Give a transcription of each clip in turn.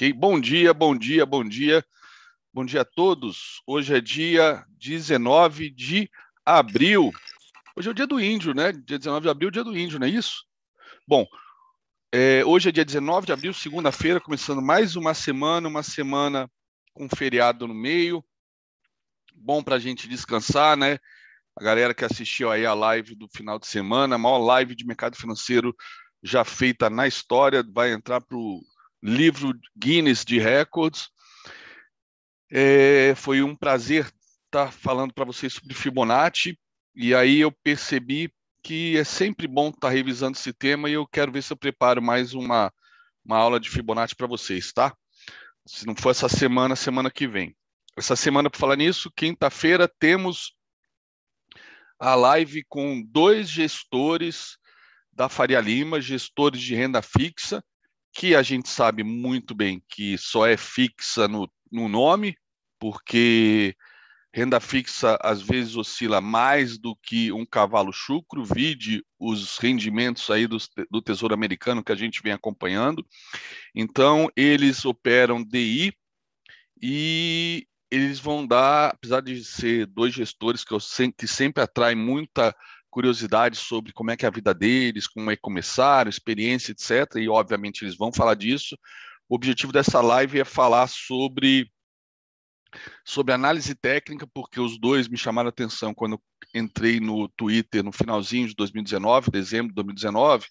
Ok? Bom dia, bom dia, bom dia. Bom dia a todos. Hoje é dia 19 de abril. Hoje é o dia do índio, né? Dia 19 de abril, dia do índio, não é isso? Bom, é, hoje é dia 19 de abril, segunda-feira, começando mais uma semana, uma semana com feriado no meio. Bom para a gente descansar, né? A galera que assistiu aí a live do final de semana, a maior live de mercado financeiro já feita na história, vai entrar para o livro Guinness de Records. É, foi um prazer estar tá falando para vocês sobre Fibonacci, e aí eu percebi que é sempre bom estar tá revisando esse tema e eu quero ver se eu preparo mais uma, uma aula de Fibonacci para vocês, tá? Se não for essa semana, semana que vem. Essa semana, para falar nisso, quinta-feira, temos a live com dois gestores da Faria Lima, gestores de renda fixa, que a gente sabe muito bem que só é fixa no, no nome, porque renda fixa às vezes oscila mais do que um cavalo chucro, vide os rendimentos aí do, do Tesouro Americano que a gente vem acompanhando. Então, eles operam DI e eles vão dar, apesar de ser dois gestores que, eu, que sempre atraem muita curiosidade sobre como é que é a vida deles, como é que começaram, experiência, etc. E obviamente eles vão falar disso. O objetivo dessa live é falar sobre sobre análise técnica, porque os dois me chamaram a atenção quando entrei no Twitter no finalzinho de 2019, dezembro de 2019,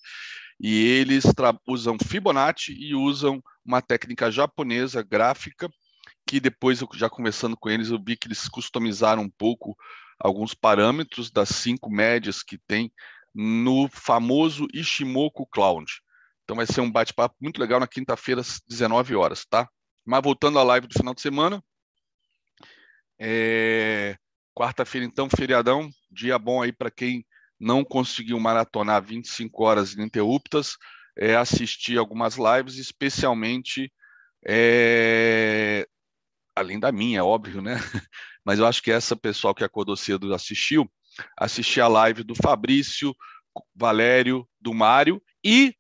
e eles usam Fibonacci e usam uma técnica japonesa gráfica que depois eu já conversando com eles eu vi que eles customizaram um pouco alguns parâmetros das cinco médias que tem no famoso Ishimoku Cloud. Então vai ser um bate-papo muito legal na quinta-feira, às 19 horas, tá? Mas voltando à live do final de semana, é... quarta-feira, então, feriadão, dia bom aí para quem não conseguiu maratonar 25 horas ininterruptas, é assistir algumas lives, especialmente é... além da minha, óbvio, né? mas eu acho que essa pessoal que acordou cedo assistiu, assistiu a live do Fabrício, Valério, do Mário e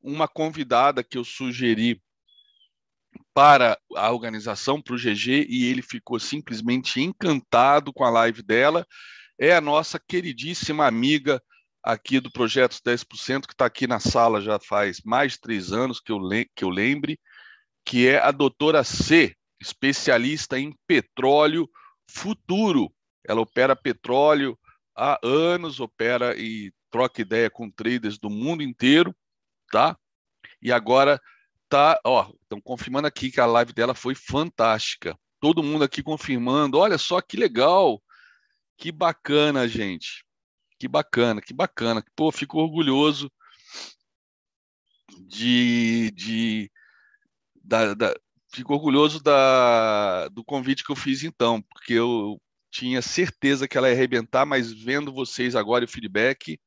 uma convidada que eu sugeri para a organização, para o GG, e ele ficou simplesmente encantado com a live dela. É a nossa queridíssima amiga aqui do Projeto 10%, que está aqui na sala já faz mais de três anos, que eu, que eu lembre, que é a doutora C, especialista em petróleo, futuro. Ela opera petróleo há anos, opera e troca ideia com traders do mundo inteiro, tá? E agora tá, ó, estão confirmando aqui que a live dela foi fantástica. Todo mundo aqui confirmando. Olha só que legal. Que bacana, gente. Que bacana, que bacana. Pô, fico orgulhoso de, de da, da, fico orgulhoso da, do convite que eu fiz então, porque eu tinha certeza que ela ia arrebentar, mas vendo vocês agora o feedback,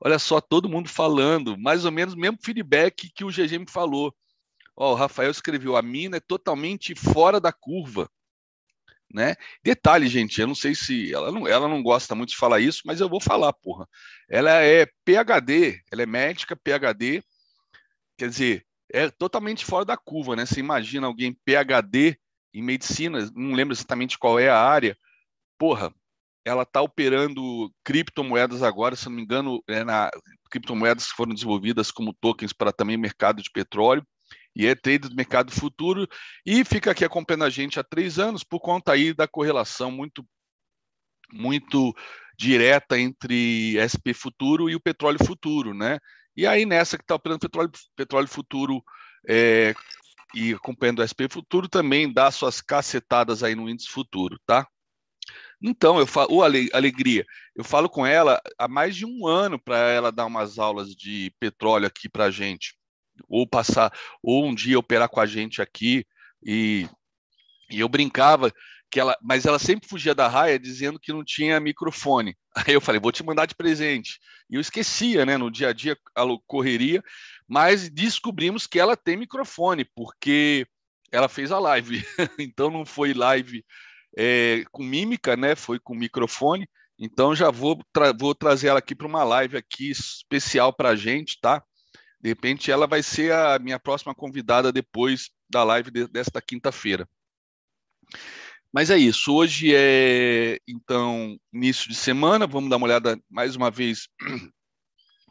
olha só, todo mundo falando, mais ou menos o mesmo feedback que o GG me falou. Ó, o Rafael escreveu, a mina é totalmente fora da curva. Né? Detalhe, gente, eu não sei se ela não, ela não gosta muito de falar isso, mas eu vou falar, porra. Ela é PhD, ela é médica PhD, quer dizer, é totalmente fora da curva, né? Você imagina alguém PhD em medicina, não lembro exatamente qual é a área, porra, ela está operando criptomoedas agora, se não me engano, é na criptomoedas que foram desenvolvidas como tokens para também mercado de petróleo e é trader do mercado futuro e fica aqui acompanhando a gente há três anos por conta aí da correlação muito muito direta entre SP futuro e o petróleo futuro, né? E aí, nessa que está operando petróleo, petróleo futuro é, e acompanhando o SP futuro, também dá suas cacetadas aí no índice futuro, tá? Então, eu falo, oh, alegria, eu falo com ela há mais de um ano para ela dar umas aulas de petróleo aqui para a gente, ou passar, ou um dia operar com a gente aqui, e, e eu brincava que ela, mas ela sempre fugia da raia dizendo que não tinha microfone. Aí eu falei, vou te mandar de presente. E eu esquecia, né? No dia a dia, a correria, mas descobrimos que ela tem microfone, porque ela fez a live. então não foi live é, com mímica, né? Foi com microfone. Então já vou, tra vou trazer ela aqui para uma live aqui especial para a gente, tá? De repente, ela vai ser a minha próxima convidada depois da live de, desta quinta-feira. Mas é isso. Hoje é, então, início de semana. Vamos dar uma olhada mais uma vez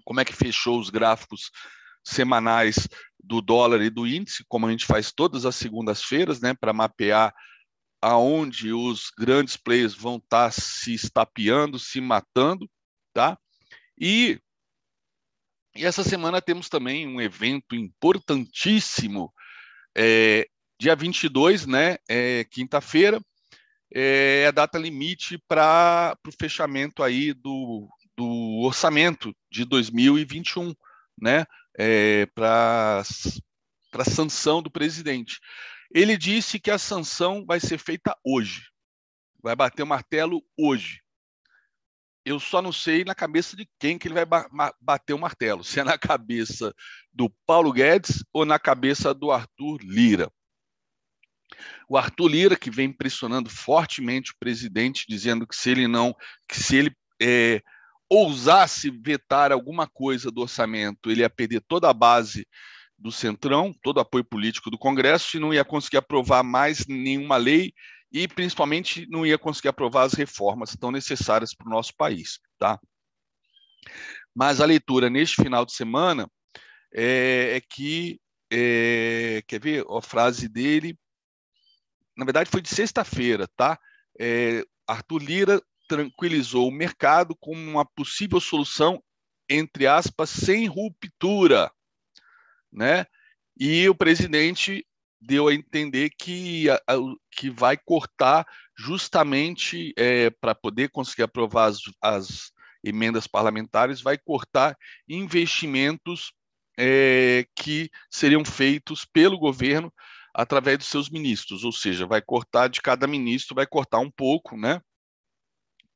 como é que fechou os gráficos semanais do dólar e do índice, como a gente faz todas as segundas-feiras, né, para mapear aonde os grandes players vão estar tá se estapeando, se matando, tá? E, e essa semana temos também um evento importantíssimo, é, dia 22, né, é, quinta-feira, é a data limite para o fechamento aí do, do orçamento de 2021, né, é, para a sanção do presidente. Ele disse que a sanção vai ser feita hoje, vai bater o martelo hoje. Eu só não sei na cabeça de quem que ele vai bater o martelo, se é na cabeça do Paulo Guedes ou na cabeça do Arthur Lira. O Arthur Lira, que vem pressionando fortemente o presidente, dizendo que se ele não, que se ele é, ousasse vetar alguma coisa do orçamento, ele ia perder toda a base do Centrão, todo o apoio político do Congresso, e não ia conseguir aprovar mais nenhuma lei e, principalmente, não ia conseguir aprovar as reformas tão necessárias para o nosso país. Tá? Mas a leitura neste final de semana é, é que, é, quer ver a frase dele? Na verdade, foi de sexta-feira, tá? É, Arthur Lira tranquilizou o mercado como uma possível solução, entre aspas, sem ruptura. Né? E o presidente deu a entender que, que vai cortar justamente é, para poder conseguir aprovar as, as, emendas parlamentares, vai cortar investimentos é, que seriam feitos pelo governo através dos seus ministros, ou seja, vai cortar de cada ministro, vai cortar um pouco, né?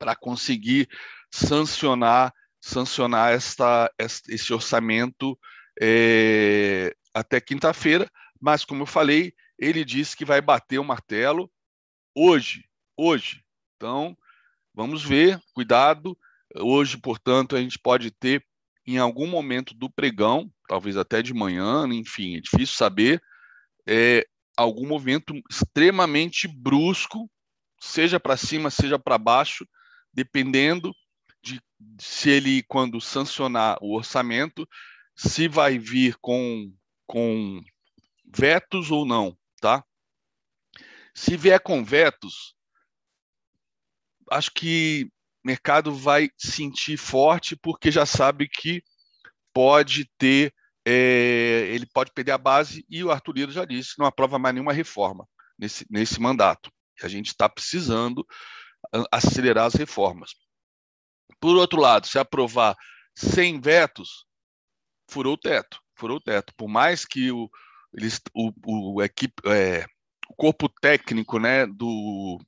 para conseguir sancionar sancionar esta, esse orçamento é, até quinta-feira, mas como eu falei, ele disse que vai bater o martelo hoje, hoje. Então, vamos ver, cuidado. Hoje, portanto, a gente pode ter em algum momento do pregão, talvez até de manhã, enfim, é difícil saber, é, algum movimento extremamente brusco, seja para cima, seja para baixo, dependendo de se ele, quando sancionar o orçamento, se vai vir com, com vetos ou não, tá? Se vier com vetos, acho que o mercado vai sentir forte porque já sabe que pode ter, é, ele pode perder a base e o Arthur Lira já disse, não aprova mais nenhuma reforma nesse, nesse mandato. A gente está precisando acelerar as reformas. Por outro lado, se aprovar sem vetos, furou o teto, furou o teto. Por mais que o, eles, o, o, equipe, é, o corpo técnico né, do,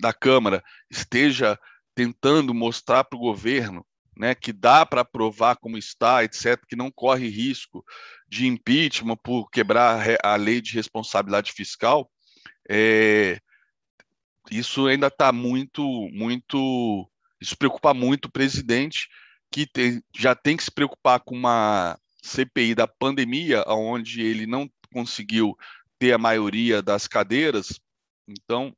da Câmara esteja tentando mostrar para o governo né, que dá para aprovar como está, etc., que não corre risco de impeachment por quebrar a lei de responsabilidade fiscal, é, isso ainda está muito, muito. Isso preocupa muito o presidente, que tem, já tem que se preocupar com uma CPI da pandemia, onde ele não conseguiu ter a maioria das cadeiras. Então,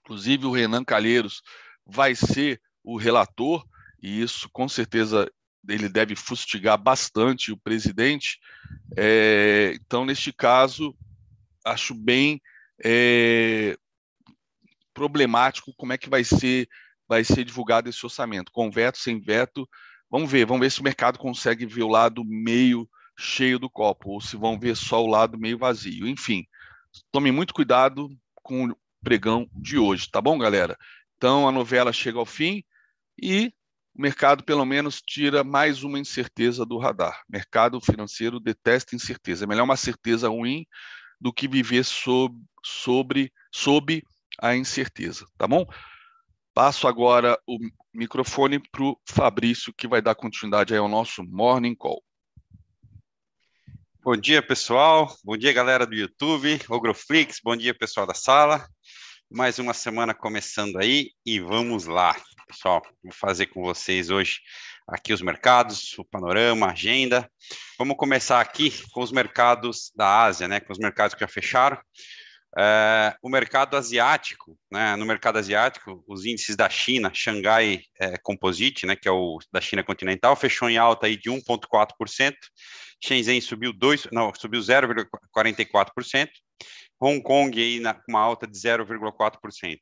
inclusive, o Renan Calheiros vai ser o relator, e isso com certeza ele deve fustigar bastante o presidente. É, então, neste caso, acho bem é, problemático como é que vai ser vai ser divulgado esse orçamento, com veto, sem veto. Vamos ver, vamos ver se o mercado consegue ver o lado meio cheio do copo, ou se vão ver só o lado meio vazio. Enfim, tome muito cuidado com o pregão de hoje, tá bom, galera? Então a novela chega ao fim e o mercado pelo menos tira mais uma incerteza do radar. Mercado financeiro detesta incerteza. É melhor uma certeza ruim do que viver sob, sobre, sob a incerteza, tá bom? Passo agora o microfone para o Fabrício, que vai dar continuidade ao nosso Morning Call. Bom dia, pessoal. Bom dia, galera do YouTube, Ogroflix. Bom dia, pessoal da sala. Mais uma semana começando aí e vamos lá, pessoal. Vou fazer com vocês hoje aqui os mercados, o panorama, a agenda. Vamos começar aqui com os mercados da Ásia, né, com os mercados que já fecharam. É, o mercado asiático, né, no mercado asiático, os índices da China, Xangai é, Composite, né, que é o da China continental, fechou em alta aí de 1,4%, Shenzhen subiu 2, não, subiu 0,44%, Hong Kong aí na, uma alta de 0,4%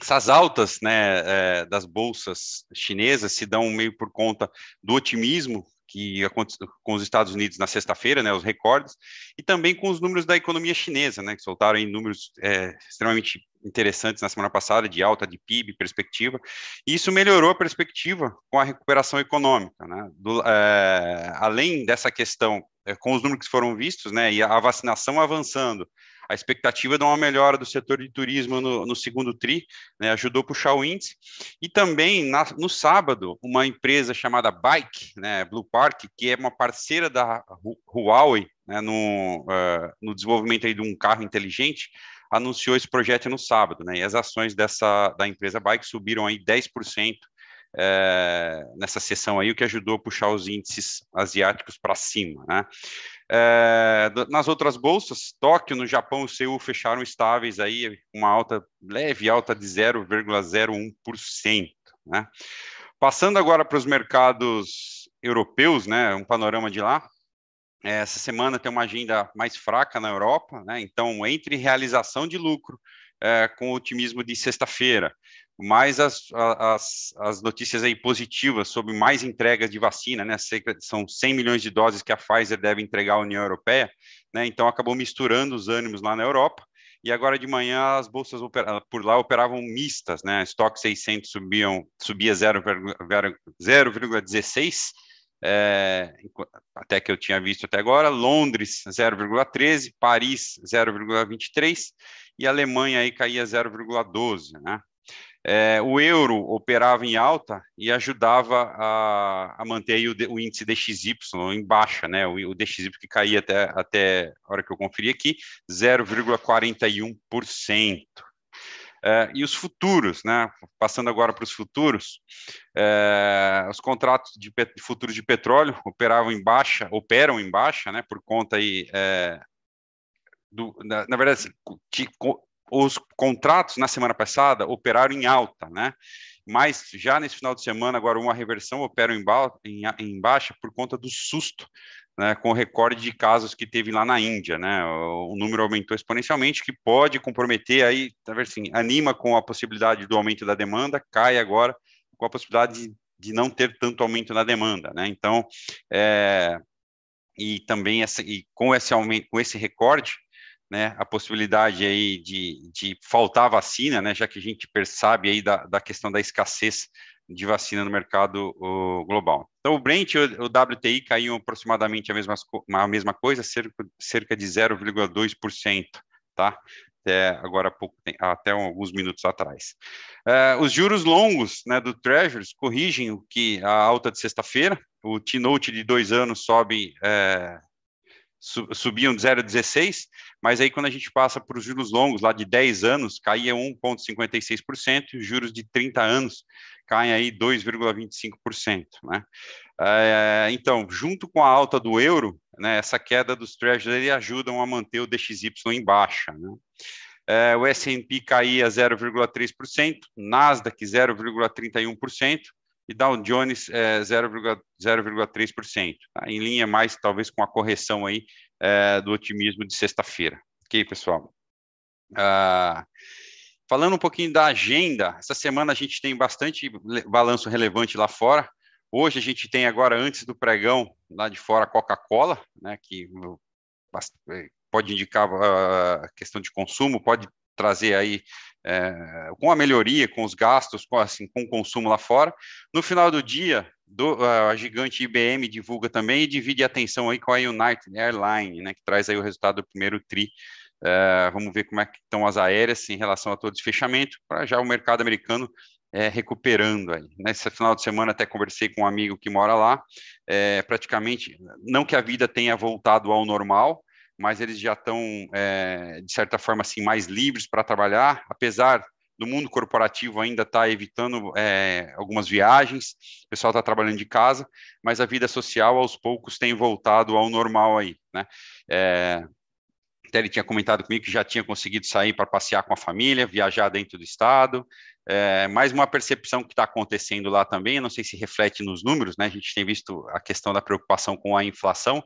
essas altas né, é, das bolsas chinesas se dão meio por conta do otimismo que aconteceu com os Estados Unidos na sexta-feira, né, os recordes, e também com os números da economia chinesa, né, que soltaram em números é, extremamente interessantes na semana passada, de alta de PIB, perspectiva, e isso melhorou a perspectiva com a recuperação econômica. Né, do, é, além dessa questão, é, com os números que foram vistos, né, e a vacinação avançando, a expectativa de uma melhora do setor de turismo no, no segundo TRI, né, ajudou a puxar o índice. E também, na, no sábado, uma empresa chamada Bike, né, Blue Park, que é uma parceira da Huawei né, no, uh, no desenvolvimento aí de um carro inteligente, anunciou esse projeto no sábado, né, e as ações dessa, da empresa Bike subiram aí 10%, é, nessa sessão aí, o que ajudou a puxar os índices asiáticos para cima, né? É, nas outras bolsas, Tóquio, no Japão e Seul fecharam estáveis aí, uma alta, leve alta de 0,01%. Né? Passando agora para os mercados europeus, né, um panorama de lá, essa semana tem uma agenda mais fraca na Europa, né, então entre realização de lucro é, com otimismo de sexta-feira, mais as, as, as notícias aí positivas sobre mais entregas de vacina, né? São 100 milhões de doses que a Pfizer deve entregar à União Europeia, né? Então acabou misturando os ânimos lá na Europa. E agora de manhã as bolsas por lá operavam mistas, né? Estoque 600 subiam, subia 0,16, é, até que eu tinha visto até agora, Londres 0,13, Paris 0,23 e Alemanha aí caía 0,12, né? É, o euro operava em alta e ajudava a, a manter o, o, índice DXY em baixa, né? O, o, DXY que caía até, até a hora que eu conferi aqui, 0,41%. É, e os futuros, né? Passando agora para os futuros, é, os contratos de, de, futuros de petróleo operavam em baixa, operam em baixa, né? Por conta aí é, do, na, na, verdade, os contratos na semana passada operaram em alta, né? Mas já nesse final de semana, agora uma reversão opera em, em, em baixa por conta do susto, né, com o recorde de casos que teve lá na Índia, né? O, o número aumentou exponencialmente, que pode comprometer aí, tá assim, anima com a possibilidade do aumento da demanda, cai agora com a possibilidade de, de não ter tanto aumento na demanda, né? Então, é, e também essa, e com esse aumento, com esse recorde, né, a possibilidade aí de, de faltar vacina, né, já que a gente percebe aí da, da questão da escassez de vacina no mercado o, global. Então, o Brent e o, o WTI caíram aproximadamente a mesma, a mesma coisa, cerca, cerca de 0,2%, tá? Até agora pouco, até alguns minutos atrás. É, os juros longos né, do Treasuries corrigem o que a alta de sexta-feira, o T-Note de dois anos sobe é, subiam de 0,16, mas aí quando a gente passa para os juros longos, lá de 10 anos, caía 1,56%, e os juros de 30 anos caem aí 2,25%. Né? É, então, junto com a alta do euro, né, essa queda dos treasuries ajudam a manter o DXY em baixa. Né? É, o S&P caía 0,3%, Nasdaq 0,31%, e Dow Jones é, 0,3%, tá? em linha mais talvez com a correção aí é, do otimismo de sexta-feira. Ok, pessoal? Ah, falando um pouquinho da agenda, essa semana a gente tem bastante balanço relevante lá fora. Hoje a gente tem agora, antes do pregão, lá de fora, Coca-Cola, né, que pode indicar a uh, questão de consumo, pode trazer aí é, com a melhoria, com os gastos, com, assim, com o consumo lá fora. No final do dia, do, a gigante IBM divulga também e divide a atenção aí com a United Airlines, né, que traz aí o resultado do primeiro TRI. É, vamos ver como é que estão as aéreas em relação a todo esse fechamento, para já o mercado americano é, recuperando aí. Nesse final de semana até conversei com um amigo que mora lá, é, praticamente, não que a vida tenha voltado ao normal, mas eles já estão, é, de certa forma, assim, mais livres para trabalhar, apesar do mundo corporativo ainda está evitando é, algumas viagens, o pessoal está trabalhando de casa, mas a vida social aos poucos tem voltado ao normal aí, né? É, até ele tinha comentado comigo que já tinha conseguido sair para passear com a família, viajar dentro do estado. É, mais uma percepção que está acontecendo lá também, não sei se reflete nos números, né? A gente tem visto a questão da preocupação com a inflação,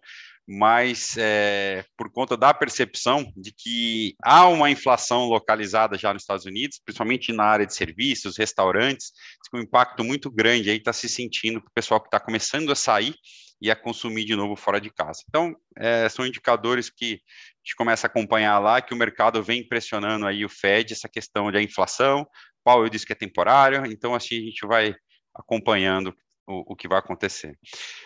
mas é, por conta da percepção de que há uma inflação localizada já nos Estados Unidos, principalmente na área de serviços, restaurantes, com um impacto muito grande aí está se sentindo para o pessoal que está começando a sair e a consumir de novo fora de casa. Então, é, são indicadores que a gente começa a acompanhar lá, que o mercado vem pressionando aí o Fed, essa questão da inflação, Powell disse que é temporário, então assim a gente vai acompanhando o, o, que vai acontecer.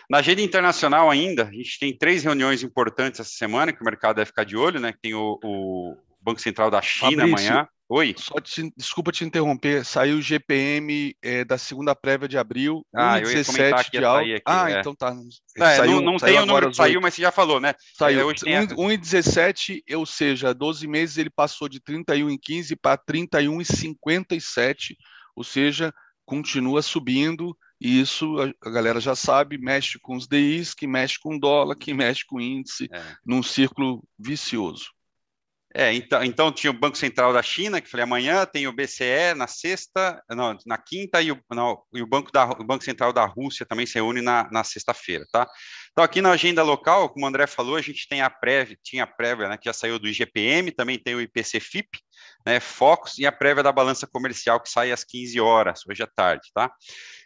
Na agenda internacional ainda, a gente tem três reuniões importantes essa semana que o mercado deve ficar de olho, né? Tem o, o Banco Central da China Fabrício, amanhã. Oi. Só te, desculpa te interromper, saiu o GPM é, da segunda prévia de abril, ah, 1,17 de alta. Aqui, ah, é. então tá. É, saiu, não, não tem o número que saiu, mas você já falou, né? Saiu. É, 1,17, ou seja, 12 meses ele passou de 31 em 15 para 31,57, ou seja, continua subindo e isso a, galera já sabe, mexe com os DIs, que mexe com dólar, que mexe com índice, é. num círculo vicioso. É, então, então tinha o Banco Central da China, que falei amanhã, tem o BCE na sexta, não, na quinta, e o, não, e o, Banco, da, o Banco Central da Rússia também se reúne na, na sexta-feira, tá? Então, aqui na agenda local, como o André falou, a gente tem a prévia, tinha a prévia, né, que já saiu do IGPM, também tem o IPC-FIP, né, Focus, e a prévia da balança comercial, que sai às 15 horas, hoje à tarde, tá?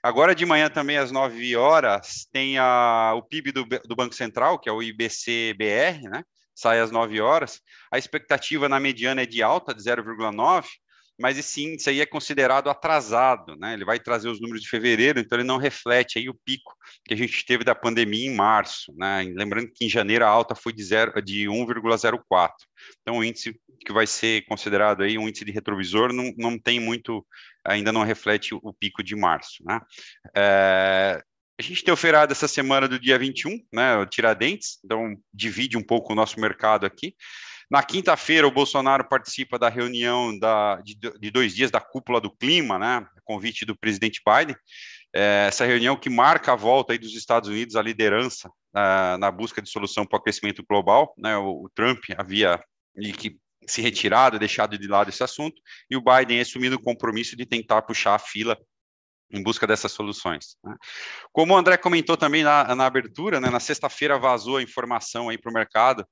Agora de manhã também, às 9 horas, tem a, o PIB do, do Banco Central, que é o IBC-BR, né? sai às 9 horas. A expectativa na mediana é de alta, de 0,9, mas esse índice aí é considerado atrasado, né? Ele vai trazer os números de fevereiro, então ele não reflete aí o pico que a gente teve da pandemia em março, né? Lembrando que em janeiro a alta foi de, de 1,04. Então o índice que vai ser considerado aí um índice de retrovisor não, não tem muito, ainda não reflete o, o pico de março, né? É, a gente tem o feriado essa semana do dia 21, né, o Tiradentes, então divide um pouco o nosso mercado aqui. Na quinta-feira, o Bolsonaro participa da reunião da, de, de, dois dias da cúpula do clima, né, convite do presidente Biden. É, essa reunião que marca a volta dos Estados Unidos à liderança uh, na busca de solução para o aquecimento global. Né, o, o Trump havia que se retirado, deixado de lado esse assunto, e o Biden assumindo o compromisso de tentar puxar a fila em busca dessas soluções. Né? Como o André comentou também na, na abertura, né, na sexta-feira vazou a informação aí para o mercado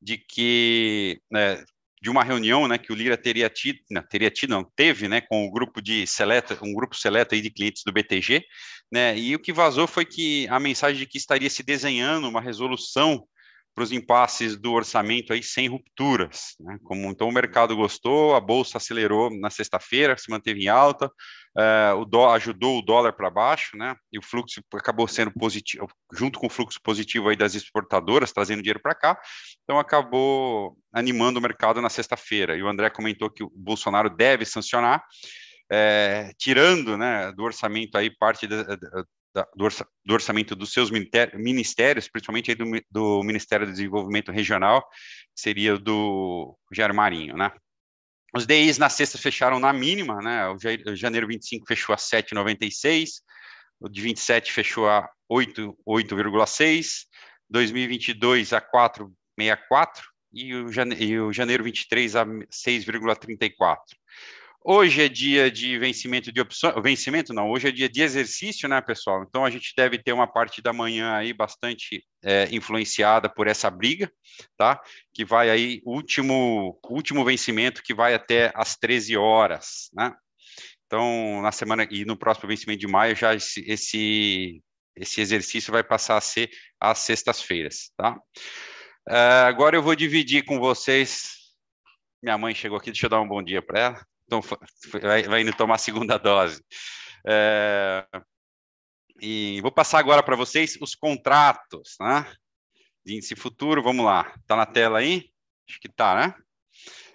de que né, de uma reunião, né, que o Lira teria tido, não, teria tido, não teve, né, com o grupo de seleta, um grupo seleto aí de clientes do BTG, né, e o que vazou foi que a mensagem de que estaria se desenhando uma resolução para os impasses do orçamento aí sem rupturas. Né? Como então o mercado gostou, a bolsa acelerou na sexta-feira, se manteve em alta, uh, o dó, ajudou o dólar para baixo, né? E o fluxo acabou sendo positivo, junto com o fluxo positivo aí das exportadoras, trazendo dinheiro para cá, então acabou animando o mercado na sexta-feira. E o André comentou que o Bolsonaro deve sancionar. É, tirando né, do orçamento aí parte da, do, orçamento dos seus ministérios, principalmente do, do, Ministério do Desenvolvimento Regional, seria do Jair Marinho, né? Os DIs na sexta fecharam na mínima, né? O janeiro 25 fechou a 7,96, o de 27 fechou a 8,6, 2022 a 4,64 e o, e o janeiro 23 a 6,34. Hoje é dia de vencimento de opções, vencimento não, hoje é dia de exercício, né, pessoal? Então a gente deve ter uma parte da manhã aí bastante é, influenciada por essa briga, tá? Que vai aí, último, último vencimento que vai até às 13 horas, né? Então, na semana e no próximo vencimento de maio, já esse, esse, esse exercício vai passar a ser às sextas-feiras, tá? Uh, agora eu vou dividir com vocês. Minha mãe chegou aqui, deixa eu dar um bom dia para ela então, vai, vai indo tomar a segunda dose. É, e vou passar agora para vocês os contratos, né? De índice futuro, vamos lá. Está na tela aí? Acho que está, né?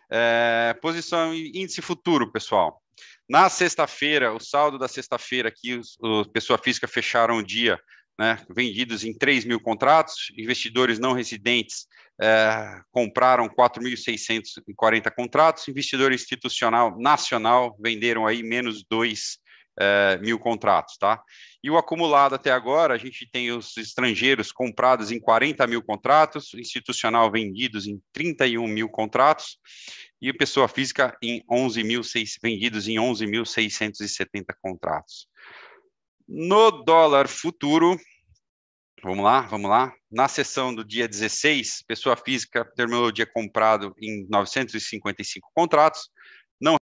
É, posição índice futuro, pessoal. Na sexta-feira, o saldo da sexta-feira os, os pessoa física fecharam o dia né, vendidos em 3 mil contratos, investidores não residentes é, compraram 4.640 contratos, investidor institucional nacional venderam aí menos 2 é, mil contratos, tá? E o acumulado até agora, a gente tem os estrangeiros comprados em 40 mil contratos, institucional vendidos em 31 mil contratos, e pessoa física em 11 mil, vendidos em 11.670 contratos. No dólar futuro, vamos lá, vamos lá. Na sessão do dia 16, pessoa física terminou o dia comprado em 955 contratos, não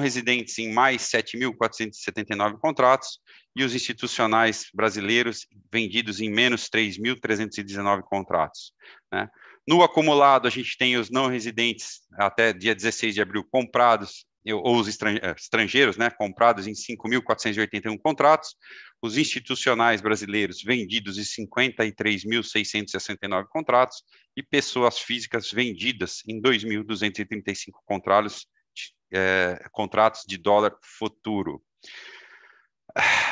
residentes em mais 7.479 contratos e os institucionais brasileiros vendidos em menos 3.319 contratos. Né? No acumulado, a gente tem os não residentes até dia 16 de abril comprados, ou os eh, estrangeiros, né, comprados em 5.481 contratos, os institucionais brasileiros vendidos em 53.669 contratos e pessoas físicas vendidas em 2.235 contratos, é, contratos de dólar futuro.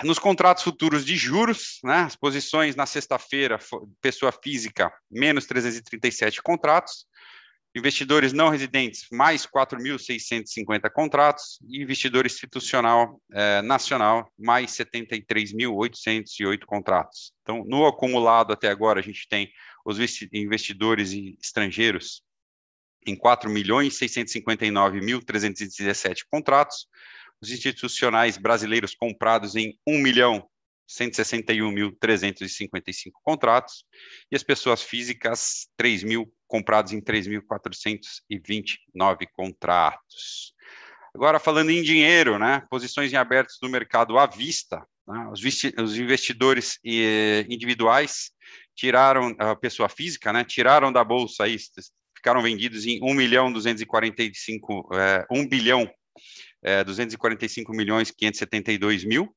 Nos contratos futuros de juros, né, as posições na sexta-feira, pessoa física, menos 337 contratos, investidores não residentes, mais 4.650 contratos, e investidor institucional eh, nacional, mais 73.808 contratos. Então, no acumulado até agora, a gente tem os investidores estrangeiros em 4.659.317 contratos, os institucionais brasileiros comprados em 1 milhão 161.355 contratos, e as pessoas físicas, 3 mil comprados em 3.429 contratos. Agora, falando em dinheiro, né, posições em abertos no mercado à vista, né, os, investidores eh, individuais tiraram, a pessoa física, né, tiraram da bolsa aí, ficaram vendidos em 1 milhão 245, é, 1 bilhão é, 245 milhões 572 mil,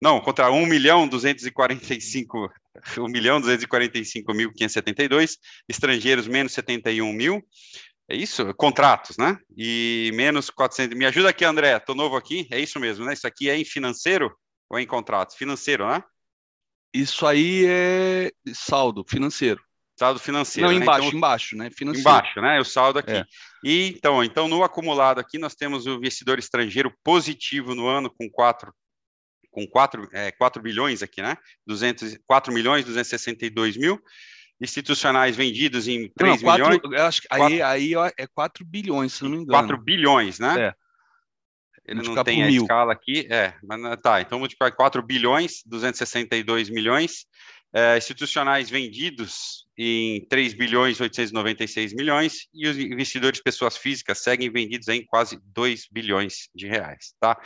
não, contra 1 milhão 245, 1 milhão 245 mil 572, estrangeiros menos 71 mil, é isso? Contratos, né? E menos 400, me ajuda aqui André, tô novo aqui, é isso mesmo, né? Isso aqui é em financeiro ou é em contratos? Financeiro, né? Isso aí é saldo financeiro. Saldo financeiro. Não, né? embaixo, então, embaixo, né? Financeiro. Embaixo, né? O saldo aqui. É. E então, então, no acumulado aqui, nós temos o investidor estrangeiro positivo no ano com 4 com 4, é, 4 bilhões aqui, né? 200, 4 milhões 262 mil. Institucionais vendidos em 3 não, 4, milhões. Eu acho que 4, aí, aí é 4 bilhões, se não me engano. 4 bilhões, né? É. Ele não tem a mil. escala aqui, é, mas tá, então multiplicar 4 bilhões, 262 milhões, é, institucionais vendidos em 3 bilhões 896 milhões e os investidores pessoas físicas seguem vendidos em quase 2 bilhões de reais, tá?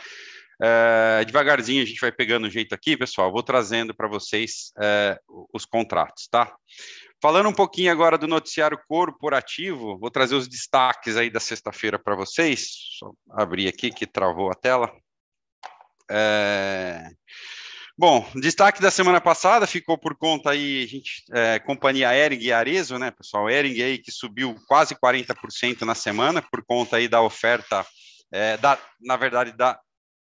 É, devagarzinho a gente vai pegando o jeito aqui, pessoal. Vou trazendo para vocês é, os contratos, tá? Falando um pouquinho agora do noticiário corporativo, vou trazer os destaques aí da sexta-feira para vocês. Só abrir aqui que travou a tela. É... Bom, destaque da semana passada ficou por conta aí, gente, é, companhia Ering e Arezo, né, pessoal? Ering aí que subiu quase 40% na semana por conta aí da oferta, é, da, na verdade, da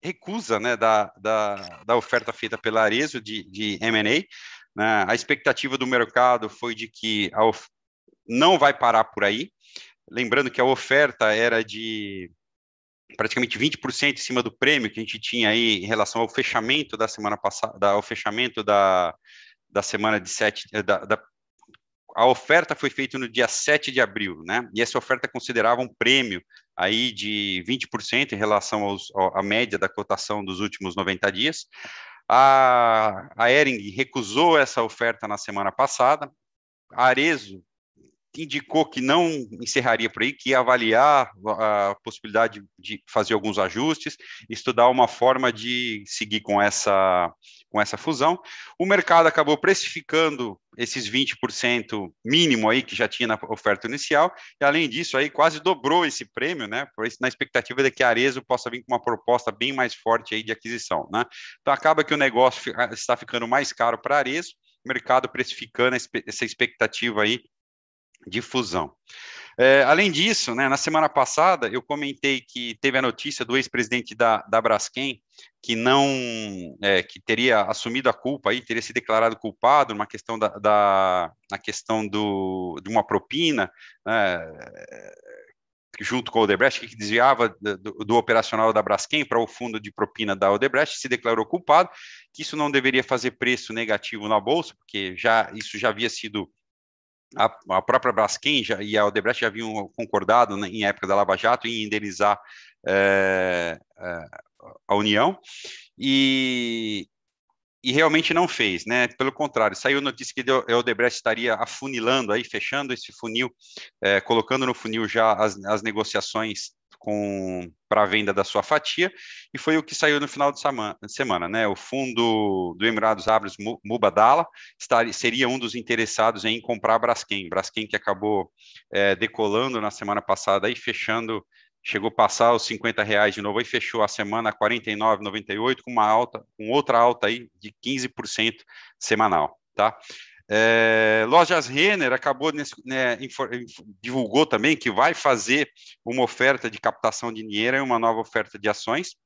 recusa né, da, da, da oferta feita pela Arezo de, de M&A. Né? A expectativa do mercado foi de que of... não vai parar por aí. Lembrando que a oferta era de praticamente 20% em cima do prêmio que a gente tinha aí em relação ao fechamento da semana passada, ao fechamento da, da semana de sete, da, da, a oferta foi feita no dia 7 de abril, né? E essa oferta considerava um prêmio aí de 20% em relação aos, à média da cotação dos últimos 90 dias. A, a Ering recusou essa oferta na semana passada. A Arezo indicou que não encerraria por aí, que ia avaliar a possibilidade de fazer alguns ajustes, estudar uma forma de seguir com essa, com essa fusão. O mercado acabou precificando esses 20% mínimo aí que já tinha na oferta inicial, e além disso aí quase dobrou esse prêmio, né, na expectativa de que a Arezo possa vir com uma proposta bem mais forte aí de aquisição, né. Então acaba que o negócio está ficando mais caro para a Arezo, mercado precificando essa expectativa aí de fusão. É, além disso, né, na semana passada, eu comentei que teve a notícia do ex-presidente da, da Braskem, que não, é, que teria assumido a culpa aí, teria se declarado culpado numa questão da, da na questão do, de uma propina, né, junto com o Odebrecht, que desviava do, do operacional da Braskem para o fundo de propina da Odebrecht, se declarou culpado, que isso não deveria fazer preço negativo na bolsa, porque já isso já havia sido a, a própria Braskem já, e a Odebrecht já haviam concordado né, em época da Lava Jato em indenizar é, é, a União, e, e realmente não fez, né? Pelo contrário, saiu notícia que a Odebrecht estaria afunilando aí, fechando esse funil, é, colocando no funil já as, as negociações para a venda da sua fatia, e foi o que saiu no final de semana, né? O fundo do Emirados Árabes Mubadala estaria, seria um dos interessados em comprar a Braskem, Braskem que acabou é, decolando na semana passada e fechando, chegou a passar os 50 reais de novo e fechou a semana a 49,98 com uma alta, com outra alta aí de 15% semanal, tá? É, Lojas Renner acabou nesse, né, divulgou também que vai fazer uma oferta de captação de dinheiro e uma nova oferta de ações.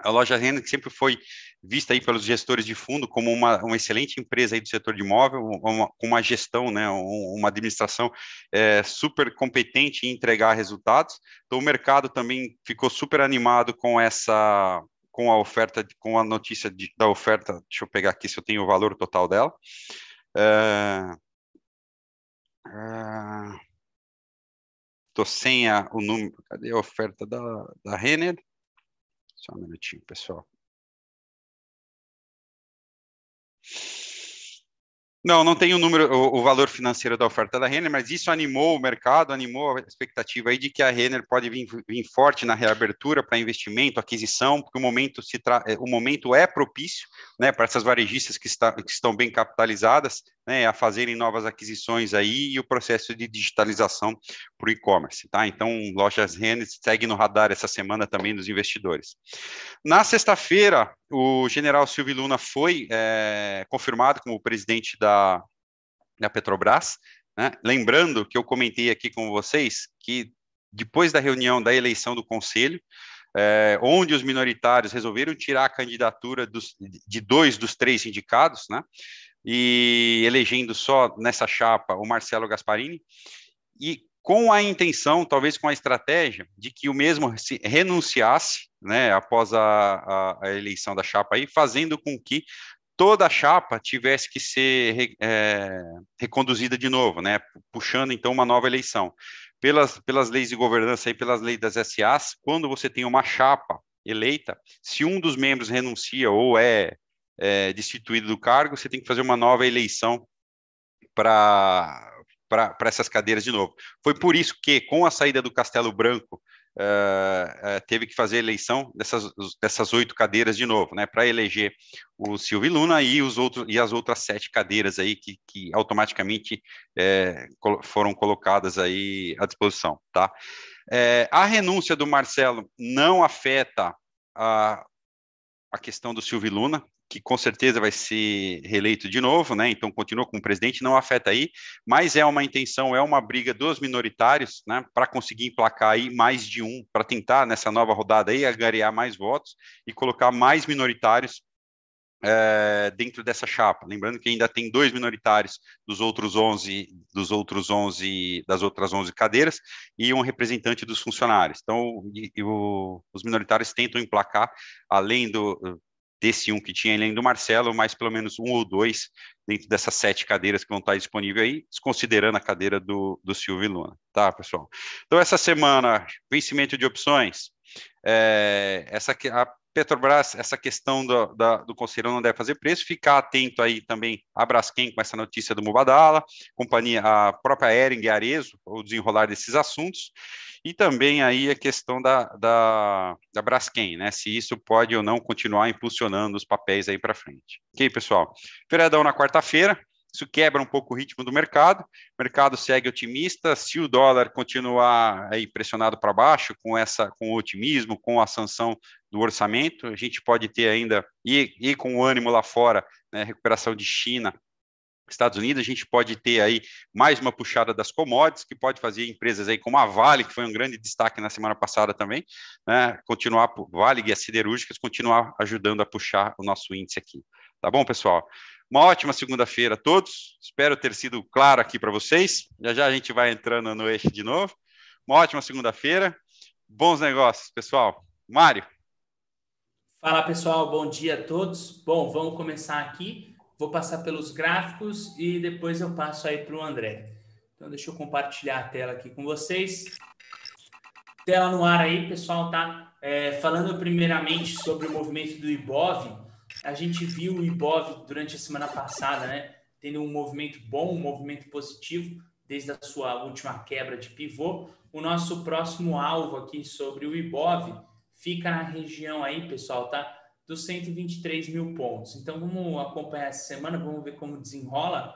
A loja Renner que sempre foi vista aí pelos gestores de fundo como uma, uma excelente empresa aí do setor de imóvel, uma, com uma gestão, né, uma administração é, super competente em entregar resultados. Então o mercado também ficou super animado com essa com a oferta, com a notícia de, da oferta. Deixa eu pegar aqui se eu tenho o valor total dela. Uh, uh, tô sem a, o número. Cadê a oferta da, da Renner? Só um minutinho, pessoal. Não, não tem o número, o, o, valor financeiro da oferta da Renner, mas isso animou o mercado, animou a expectativa aí de que a Renner pode vir, vir forte na reabertura para investimento, aquisição, porque o momento se tra... É, o momento é propício, né, para essas varejistas que, está, que estão bem capitalizadas, né, a fazerem novas aquisições aí e o processo de digitalização para o e-commerce, tá? Então, lojas Renner segue no radar essa semana também dos investidores. Na sexta-feira, o general Silvio Luna foi é, confirmado como presidente da, da Petrobras, né? Lembrando que eu comentei aqui com vocês que depois da reunião da eleição do conselho, é, onde os minoritários resolveram tirar a candidatura dos, de dois dos três indicados, né? E elegendo só nessa chapa o Marcelo Gasparini, e com a intenção, talvez com a estratégia, de que o mesmo se renunciasse né, após a, a, a eleição da chapa aí, fazendo com que toda a chapa tivesse que ser é, reconduzida de novo, né, puxando então uma nova eleição. Pelas, pelas leis de governança e pelas leis das SAs, quando você tem uma chapa eleita, se um dos membros renuncia ou é é, destituído do cargo, você tem que fazer uma nova eleição para essas cadeiras de novo. Foi por isso que, com a saída do Castelo Branco, uh, uh, teve que fazer eleição dessas, dessas oito cadeiras de novo, né, para eleger o Silvio Luna e, os outros, e as outras sete cadeiras aí que, que automaticamente uh, foram colocadas aí à disposição, tá? a renúncia do Marcelo não afeta a, a questão do Silvio Luna, que com certeza vai ser reeleito de novo, né? Então continua como presidente, não afeta aí, mas é uma intenção, é uma briga dos minoritários, né? Para conseguir emplacar aí mais de um, para tentar nessa nova rodada aí agariar mais votos e colocar mais minoritários é, dentro dessa chapa. Lembrando que ainda tem dois minoritários dos outros 11, dos outros 11, das outras 11 cadeiras e um representante dos funcionários. Então, e, e o, os minoritários tentam emplacar, além do desse um que tinha além do Marcelo, mais pelo menos um ou dois dentro dessas sete cadeiras que vão estar disponíveis aí, desconsiderando a cadeira do, do Silvio Luna, tá, pessoal? Então, essa semana, vencimento de opções, é, essa a Petrobras, essa questão do, da, do não deve fazer preço, ficar atento aí também a Braskem com essa notícia do Mubadala, companhia, a própria Ering e Arezo, o desenrolar desses assuntos, e também aí a questão da, da, da Braskem, né? Se isso pode ou não continuar impulsionando os papéis aí para frente. Ok, pessoal? Feriadão na quarta-feira, isso quebra um pouco o ritmo do mercado. O mercado segue otimista. Se o dólar continuar aí pressionado para baixo, com essa, com o otimismo, com a sanção do orçamento, a gente pode ter ainda e, e com o ânimo lá fora, né, recuperação de China Estados Unidos, a gente pode ter aí mais uma puxada das commodities, que pode fazer empresas aí como a Vale, que foi um grande destaque na semana passada também, né, continuar, Vale e as siderúrgicas, continuar ajudando a puxar o nosso índice aqui. Tá bom, pessoal? Uma ótima segunda-feira a todos, espero ter sido claro aqui para vocês, já já a gente vai entrando no eixo de novo. Uma ótima segunda-feira, bons negócios, pessoal. Mário. Fala, pessoal, bom dia a todos. Bom, vamos começar aqui vou passar pelos gráficos e depois eu passo aí para o André. Então, deixa eu compartilhar a tela aqui com vocês. Tela no ar aí, pessoal, tá? É, falando primeiramente sobre o movimento do Ibov, a gente viu o Ibov durante a semana passada, né? Tendo um movimento bom, um movimento positivo, desde a sua última quebra de pivô. O nosso próximo alvo aqui sobre o Ibov fica na região aí, pessoal, tá? dos 123 mil pontos. Então, vamos acompanhar essa semana, vamos ver como desenrola.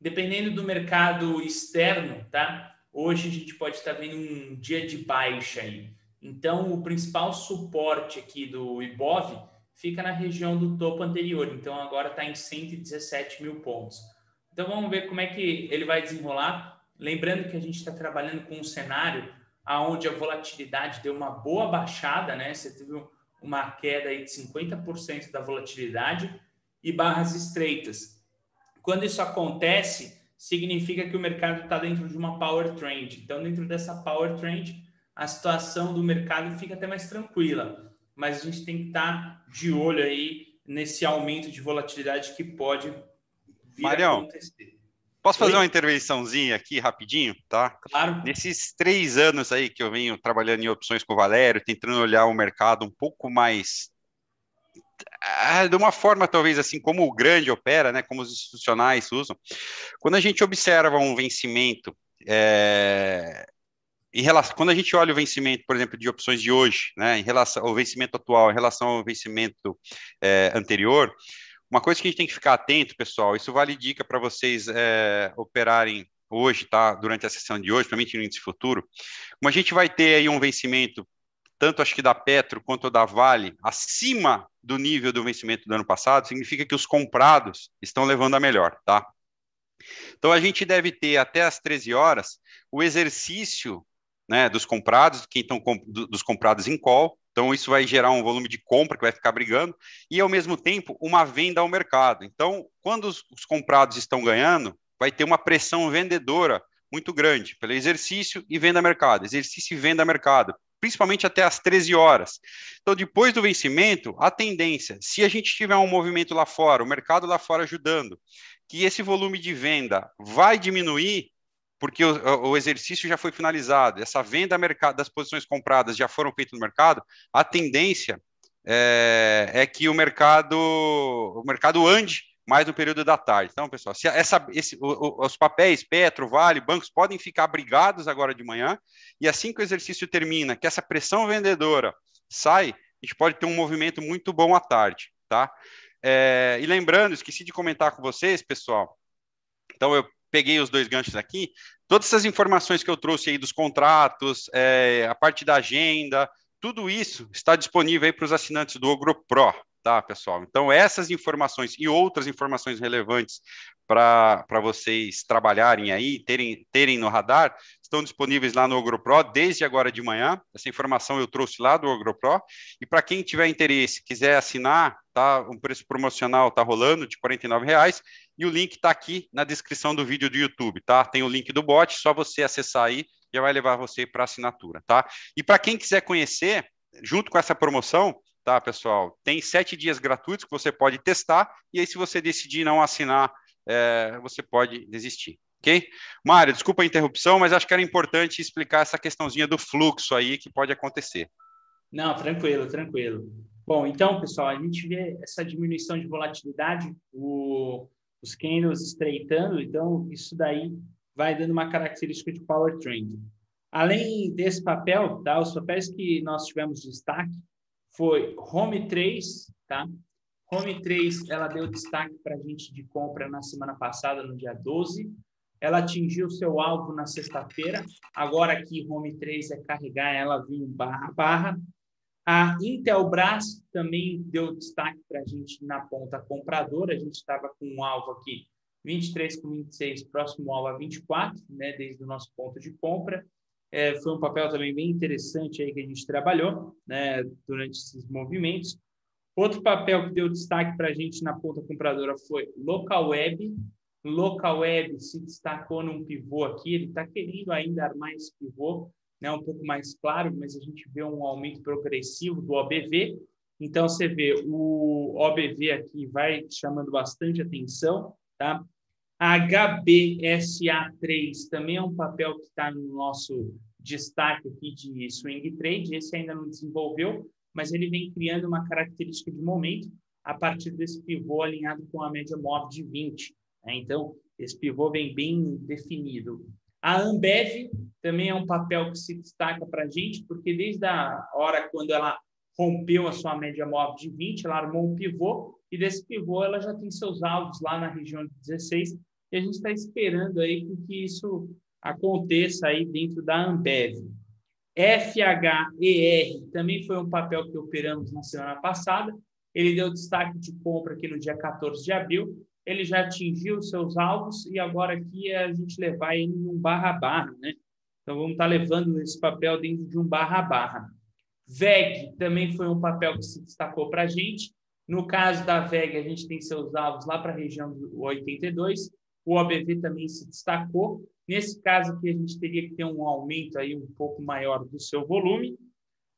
Dependendo do mercado externo, tá? Hoje a gente pode estar vendo um dia de baixa aí. Então, o principal suporte aqui do Ibov fica na região do topo anterior. Então, agora está em 117 mil pontos. Então, vamos ver como é que ele vai desenrolar. Lembrando que a gente está trabalhando com um cenário onde a volatilidade deu uma boa baixada, né? Você teve uma queda aí de 50% da volatilidade e barras estreitas. Quando isso acontece, significa que o mercado está dentro de uma power trend. Então, dentro dessa power trend, a situação do mercado fica até mais tranquila. Mas a gente tem que estar tá de olho aí nesse aumento de volatilidade que pode vir Marião, acontecer. Posso fazer Oi? uma intervençãozinha aqui rapidinho, tá? Claro. Nesses três anos aí que eu venho trabalhando em opções com o Valério, tentando olhar o mercado um pouco mais ah, de uma forma talvez assim como o grande opera, né? Como os institucionais usam. Quando a gente observa um vencimento é, em relação, quando a gente olha o vencimento, por exemplo, de opções de hoje, né, em relação ao vencimento atual, em relação ao vencimento é, anterior, uma coisa que a gente tem que ficar atento, pessoal, isso vale dica para vocês é, operarem hoje, tá? Durante a sessão de hoje, principalmente no índice futuro. Como a gente vai ter aí um vencimento, tanto acho que da Petro quanto da Vale, acima do nível do vencimento do ano passado, significa que os comprados estão levando a melhor, tá? Então a gente deve ter até as 13 horas o exercício né, dos comprados, quem estão dos comprados em call, então, isso vai gerar um volume de compra que vai ficar brigando e, ao mesmo tempo, uma venda ao mercado. Então, quando os, os comprados estão ganhando, vai ter uma pressão vendedora muito grande pelo exercício e venda a mercado, exercício e venda a mercado, principalmente até às 13 horas. Então, depois do vencimento, a tendência, se a gente tiver um movimento lá fora, o mercado lá fora ajudando, que esse volume de venda vai diminuir, porque o, o, exercício já foi finalizado, essa venda das posições compradas já foram feitas no mercado, a tendência é, é, que o mercado, o mercado ande mais no período da tarde. Então, pessoal, se essa, esse, o, os papéis, Petro, Vale, bancos podem ficar abrigados agora de manhã, e assim que o exercício termina, que essa pressão vendedora sai, a gente pode ter um movimento muito bom à tarde, tá? É, e lembrando, esqueci de comentar com vocês, pessoal, então eu peguei os dois ganchos aqui, todas essas informações que eu trouxe aí dos contratos, é, a parte da agenda, tudo isso está disponível aí para os assinantes do Ogro Pro, tá, pessoal? Então, essas informações e outras informações relevantes para vocês trabalharem aí, terem, terem no radar, estão disponíveis lá no OgroPro desde agora de manhã. Essa informação eu trouxe lá do OgroPro. E para quem tiver interesse, quiser assinar, tá? Um preço promocional está rolando de R$ reais e o link está aqui na descrição do vídeo do YouTube, tá? Tem o link do bot, só você acessar aí, já vai levar você para assinatura, tá? E para quem quiser conhecer, junto com essa promoção, tá, pessoal? Tem sete dias gratuitos que você pode testar, e aí, se você decidir não assinar, é, você pode desistir. Ok? Mário, desculpa a interrupção, mas acho que era importante explicar essa questãozinha do fluxo aí que pode acontecer. Não, tranquilo, tranquilo. Bom, então, pessoal, a gente vê essa diminuição de volatilidade, o, os candles estreitando, então isso daí vai dando uma característica de power trend. Além desse papel, tá, os papéis que nós tivemos destaque foi Home 3, tá? Home 3, ela deu destaque para a gente de compra na semana passada, no dia 12. Ela atingiu seu alvo na sexta-feira. Agora aqui, Home 3 é carregar ela vir barra barra. A Intelbras também deu destaque para a gente na ponta compradora. A gente estava com um alvo aqui 23 com 26, próximo alvo a 24, né, desde o nosso ponto de compra. É, foi um papel também bem interessante aí que a gente trabalhou né, durante esses movimentos. Outro papel que deu destaque para a gente na ponta compradora foi Local Web. Local Web se destacou num pivô aqui, ele está querendo ainda armar esse pivô, né, um pouco mais claro, mas a gente vê um aumento progressivo do OBV. Então, você vê o OBV aqui vai chamando bastante atenção. Tá? HBSA3 também é um papel que está no nosso destaque aqui de swing trade. Esse ainda não desenvolveu, mas ele vem criando uma característica de momento a partir desse pivô alinhado com a média móvel de 20. Né? Então, esse pivô vem bem definido. A Ambev também é um papel que se destaca para a gente, porque desde a hora quando ela rompeu a sua média móvel de 20, ela armou um pivô, e desse pivô ela já tem seus alvos lá na região de 16, e a gente está esperando aí que isso aconteça aí dentro da Ambev. FHER também foi um papel que operamos na semana passada. Ele deu destaque de compra aqui no dia 14 de abril. Ele já atingiu seus alvos e agora aqui é a gente levar ele num barra barra, né? Então vamos estar tá levando esse papel dentro de um barra barra. VEG também foi um papel que se destacou para a gente. No caso da VEG, a gente tem seus alvos lá para a região do 82 o OBV também se destacou. Nesse caso aqui, a gente teria que ter um aumento aí um pouco maior do seu volume.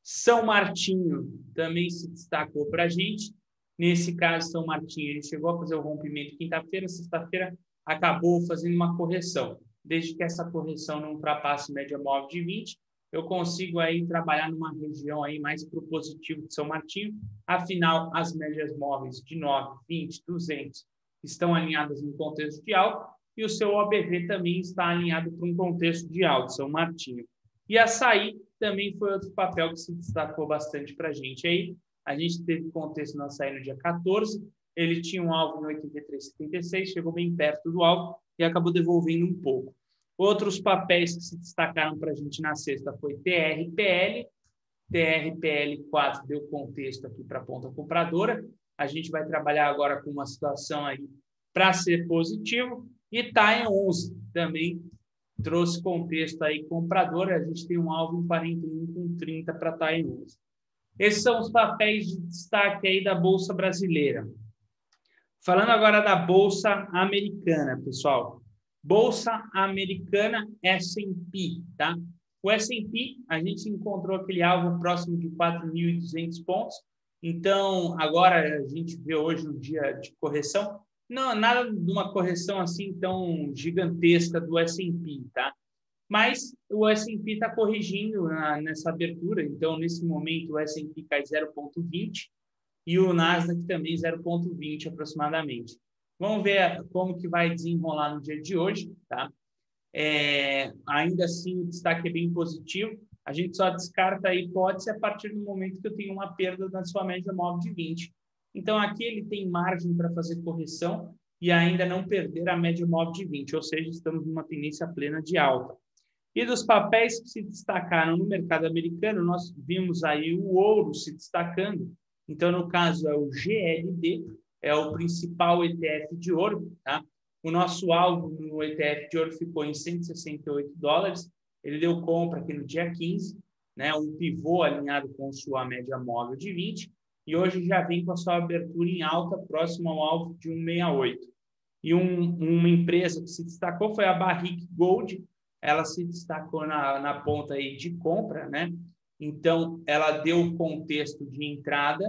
São Martinho também se destacou para a gente. Nesse caso, São Martinho, ele chegou a fazer o rompimento quinta-feira, sexta-feira acabou fazendo uma correção. Desde que essa correção não ultrapasse média móvel de 20, eu consigo aí trabalhar numa região aí mais para o positivo de São Martinho. Afinal, as médias móveis de 9, 20, 200 estão alinhadas no contexto de alto e o seu OBV também está alinhado para um contexto de alto, São Martinho. E açaí também foi outro papel que se destacou bastante para a gente aí. A gente teve contexto no açaí no dia 14, ele tinha um alvo no 83,76, chegou bem perto do alvo e acabou devolvendo um pouco. Outros papéis que se destacaram para a gente na sexta foi TRPL, TRPL4 deu contexto aqui para a ponta compradora, a gente vai trabalhar agora com uma situação aí para ser positivo. E TAE 11 também trouxe contexto aí comprador. A gente tem um alvo em 41 com 30 para TAE 11. Esses são os papéis de destaque aí da Bolsa Brasileira. Falando agora da Bolsa Americana, pessoal. Bolsa Americana S&P, tá? O S&P, a gente encontrou aquele alvo próximo de 4.200 pontos então, agora a gente vê hoje um dia de correção, não nada de uma correção assim tão gigantesca do S&P, tá? Mas o S&P está corrigindo na, nessa abertura, então nesse momento o S&P cai 0,20 e o Nasdaq também 0,20 aproximadamente. Vamos ver como que vai desenrolar no dia de hoje, tá? É, ainda assim, o destaque é bem positivo. A gente só descarta a hipótese a partir do momento que eu tenho uma perda na sua média móvel de 20. Então, aqui ele tem margem para fazer correção e ainda não perder a média móvel de 20, ou seja, estamos numa tendência plena de alta. E dos papéis que se destacaram no mercado americano, nós vimos aí o ouro se destacando. Então, no caso, é o GLD, é o principal ETF de ouro. Tá? O nosso alvo no ETF de ouro ficou em 168 dólares ele deu compra aqui no dia 15, né, um pivô alinhado com sua média móvel de 20, e hoje já vem com a sua abertura em alta, próximo ao alvo de 1,68. E um, uma empresa que se destacou foi a Barrick Gold, ela se destacou na, na ponta aí de compra, né? Então, ela deu o contexto de entrada,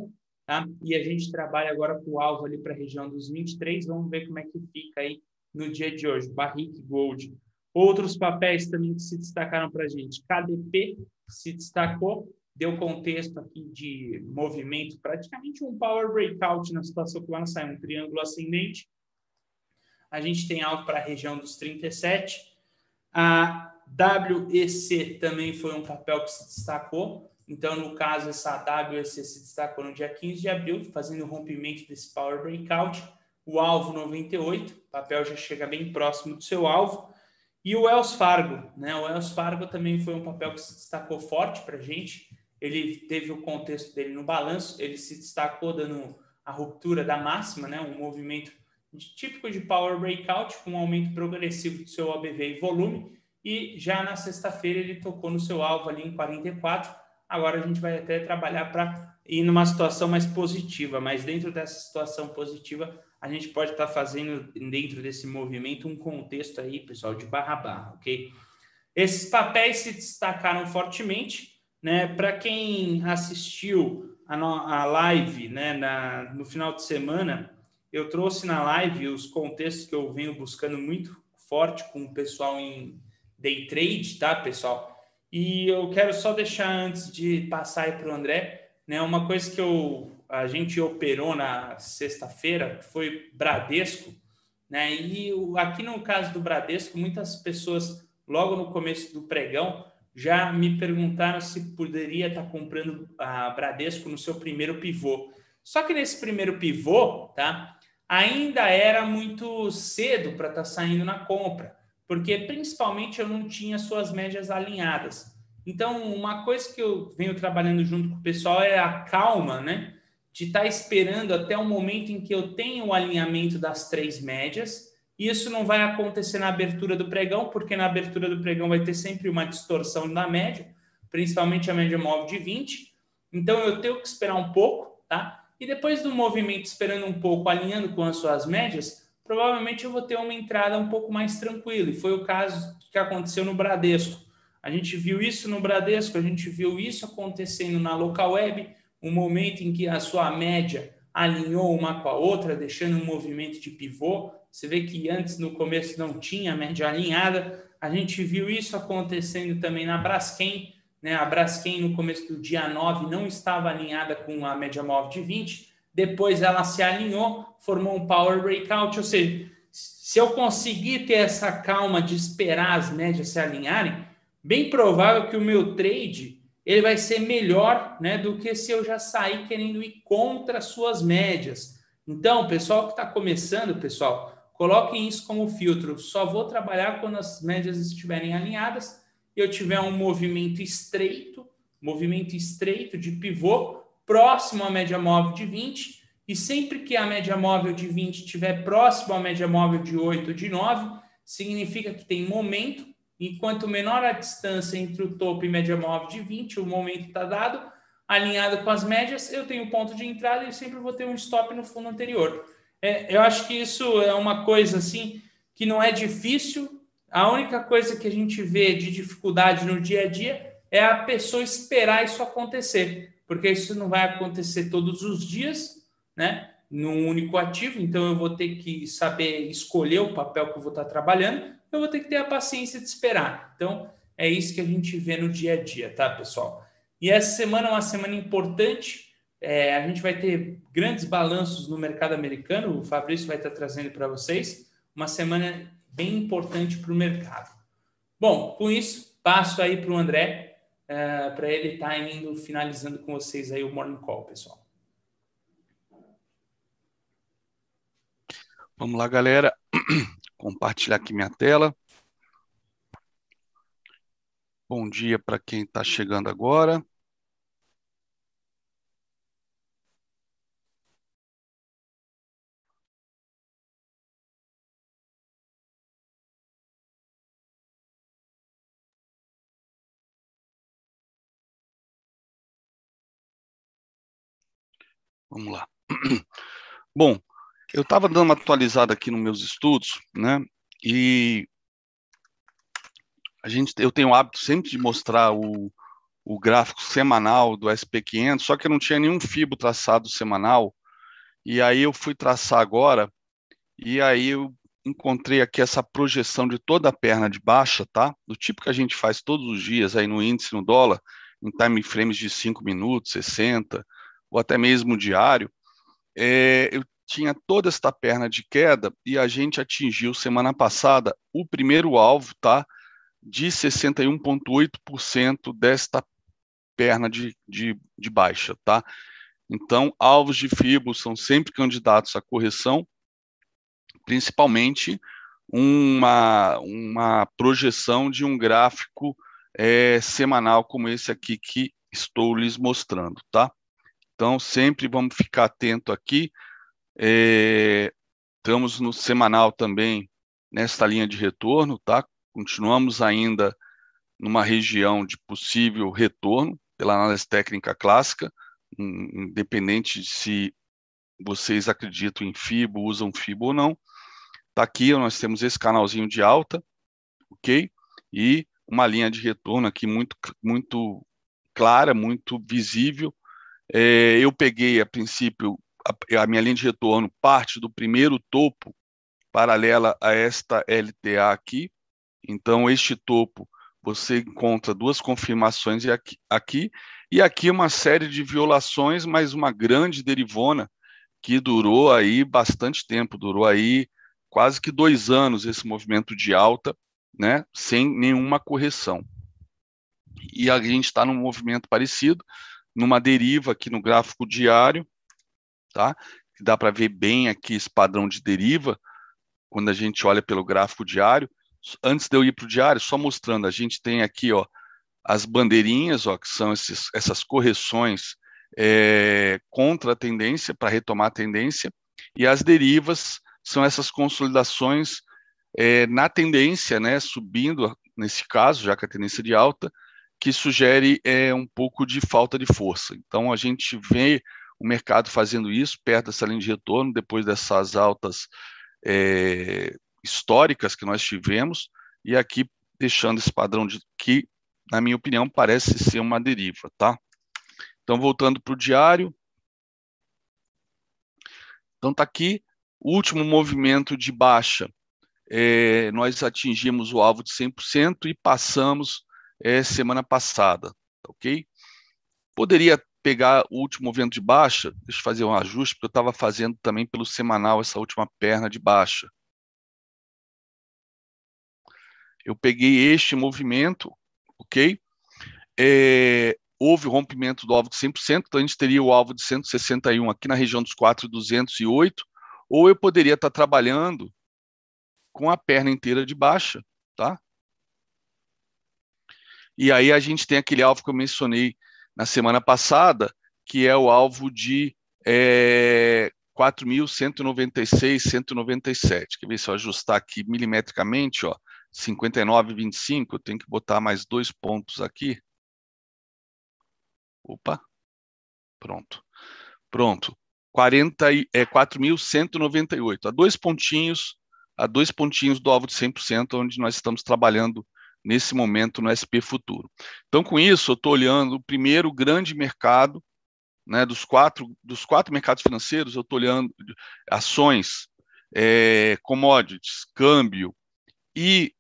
tá? E a gente trabalha agora com o alvo ali para a região dos 23, vamos ver como é que fica aí no dia de hoje. Barrick Gold Outros papéis também que se destacaram para a gente. KDP se destacou, deu contexto aqui de movimento, praticamente um power breakout na situação que vai sair, um triângulo ascendente. A gente tem algo para a região dos 37. A WEC também foi um papel que se destacou. Então, no caso, essa WEC se destacou no dia 15 de abril, fazendo o rompimento desse power breakout. O alvo 98, o papel já chega bem próximo do seu alvo. E o Wells Fargo, né? O Wells Fargo também foi um papel que se destacou forte para a gente. Ele teve o contexto dele no balanço, ele se destacou dando a ruptura da máxima, né? Um movimento típico de Power Breakout, com um aumento progressivo do seu OBV e volume, e já na sexta-feira ele tocou no seu alvo ali em 44. Agora a gente vai até trabalhar para ir numa situação mais positiva, mas dentro dessa situação positiva, a gente pode estar tá fazendo dentro desse movimento um contexto aí, pessoal, de barra barra, ok? Esses papéis se destacaram fortemente, né? Para quem assistiu a, no, a live, né, na, no final de semana, eu trouxe na live os contextos que eu venho buscando muito forte com o pessoal em day trade, tá, pessoal? E eu quero só deixar antes de passar aí para o André, né, uma coisa que eu a gente operou na sexta-feira, foi Bradesco, né? E aqui no caso do Bradesco, muitas pessoas, logo no começo do pregão, já me perguntaram se poderia estar comprando a Bradesco no seu primeiro pivô. Só que nesse primeiro pivô, tá? Ainda era muito cedo para estar saindo na compra, porque principalmente eu não tinha suas médias alinhadas. Então, uma coisa que eu venho trabalhando junto com o pessoal é a calma, né? de estar tá esperando até o momento em que eu tenho o alinhamento das três médias. Isso não vai acontecer na abertura do pregão, porque na abertura do pregão vai ter sempre uma distorção da média, principalmente a média móvel de 20. Então eu tenho que esperar um pouco, tá? E depois do movimento esperando um pouco, alinhando com as suas médias, provavelmente eu vou ter uma entrada um pouco mais tranquila. E foi o caso que aconteceu no Bradesco. A gente viu isso no Bradesco, a gente viu isso acontecendo na local web, um momento em que a sua média alinhou uma com a outra, deixando um movimento de pivô. Você vê que antes, no começo, não tinha média alinhada. A gente viu isso acontecendo também na Braskem. Né? A Braskem, no começo do dia 9, não estava alinhada com a média móvel de 20. Depois ela se alinhou, formou um power breakout. Ou seja, se eu conseguir ter essa calma de esperar as médias se alinharem, bem provável que o meu trade ele vai ser melhor né, do que se eu já sair querendo ir contra as suas médias. Então, pessoal que está começando, pessoal, coloquem isso como filtro. Só vou trabalhar quando as médias estiverem alinhadas eu tiver um movimento estreito, movimento estreito de pivô próximo à média móvel de 20, e sempre que a média móvel de 20 estiver próximo à média móvel de 8 ou de 9, significa que tem momento e quanto menor a distância entre o topo e média móvel de 20, o momento está dado, alinhado com as médias, eu tenho ponto de entrada e sempre vou ter um stop no fundo anterior. É, eu acho que isso é uma coisa assim que não é difícil. A única coisa que a gente vê de dificuldade no dia a dia é a pessoa esperar isso acontecer, porque isso não vai acontecer todos os dias, né? Num único ativo, então eu vou ter que saber escolher o papel que eu vou estar trabalhando eu vou ter que ter a paciência de esperar. Então, é isso que a gente vê no dia a dia, tá, pessoal? E essa semana é uma semana importante. É, a gente vai ter grandes balanços no mercado americano. O Fabrício vai estar trazendo para vocês uma semana bem importante para o mercado. Bom, com isso, passo aí para o André, é, para ele estar tá indo finalizando com vocês aí o Morning Call, pessoal. Vamos lá, galera compartilhar aqui minha tela. Bom dia para quem está chegando agora. Vamos lá. Bom, eu estava dando uma atualizada aqui nos meus estudos, né? E a gente, eu tenho o hábito sempre de mostrar o, o gráfico semanal do SP500, só que eu não tinha nenhum fibo traçado semanal. E aí eu fui traçar agora, e aí eu encontrei aqui essa projeção de toda a perna de baixa, tá? Do tipo que a gente faz todos os dias aí no índice no dólar, em time frames de 5 minutos, 60, ou até mesmo diário. É, eu tinha toda esta perna de queda e a gente atingiu semana passada o primeiro alvo, tá? De 61,8% desta perna de, de, de baixa, tá? Então, alvos de FIBO são sempre candidatos à correção, principalmente uma, uma projeção de um gráfico é, semanal como esse aqui que estou lhes mostrando, tá? Então, sempre vamos ficar atento aqui é, Estamos no semanal também nesta linha de retorno, tá? Continuamos ainda numa região de possível retorno pela análise técnica clássica, independente de se vocês acreditam em FIBO, usam FIBO ou não. Tá aqui, nós temos esse canalzinho de alta, ok? E uma linha de retorno aqui muito, muito clara, muito visível. É, eu peguei, a princípio, a, a minha linha de retorno parte do primeiro topo paralela a esta LTA aqui. Então, este topo você encontra duas confirmações aqui, aqui e aqui uma série de violações, mas uma grande derivona que durou aí bastante tempo, durou aí quase que dois anos esse movimento de alta, né, sem nenhuma correção. E a gente está num movimento parecido, numa deriva aqui no gráfico diário, tá? Dá para ver bem aqui esse padrão de deriva quando a gente olha pelo gráfico diário antes de eu ir para o diário, só mostrando, a gente tem aqui ó, as bandeirinhas, ó, que são esses, essas correções é, contra a tendência, para retomar a tendência, e as derivas são essas consolidações é, na tendência, né, subindo, nesse caso, já que a tendência é de alta, que sugere é, um pouco de falta de força. Então, a gente vê o mercado fazendo isso perto dessa linha de retorno, depois dessas altas é, históricas que nós tivemos, e aqui deixando esse padrão de que, na minha opinião, parece ser uma deriva, tá? Então, voltando para o diário. Então, está aqui o último movimento de baixa. É, nós atingimos o alvo de 100% e passamos é, semana passada, ok? Poderia pegar o último movimento de baixa, deixa eu fazer um ajuste, porque eu estava fazendo também pelo semanal essa última perna de baixa eu peguei este movimento, ok? É, houve o rompimento do alvo de 100%, então a gente teria o alvo de 161 aqui na região dos 4,208, ou eu poderia estar trabalhando com a perna inteira de baixa, tá? E aí a gente tem aquele alvo que eu mencionei na semana passada, que é o alvo de é, 4.196, 197. Quer ver se eu ajustar aqui milimetricamente, ó, 59,25, eu tenho que botar mais dois pontos aqui. Opa, pronto. Pronto. 40, é, 4.198, a dois pontinhos, a dois pontinhos do alvo de 100%, onde nós estamos trabalhando nesse momento no SP Futuro. Então, com isso, eu estou olhando o primeiro grande mercado, né, dos quatro, dos quatro mercados financeiros, eu estou olhando ações, é, commodities, câmbio e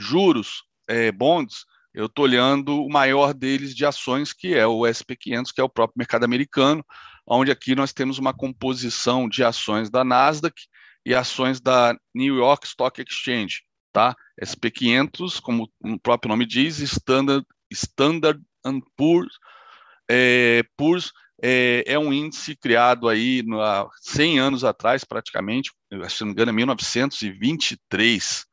juros, é, bonds, eu estou olhando o maior deles de ações, que é o SP500, que é o próprio mercado americano, onde aqui nós temos uma composição de ações da Nasdaq e ações da New York Stock Exchange, tá? SP500, como o próprio nome diz, Standard, Standard Poor's, é, Poor's é, é, um índice criado aí há 100 anos atrás, praticamente, se não me engano, em 1923,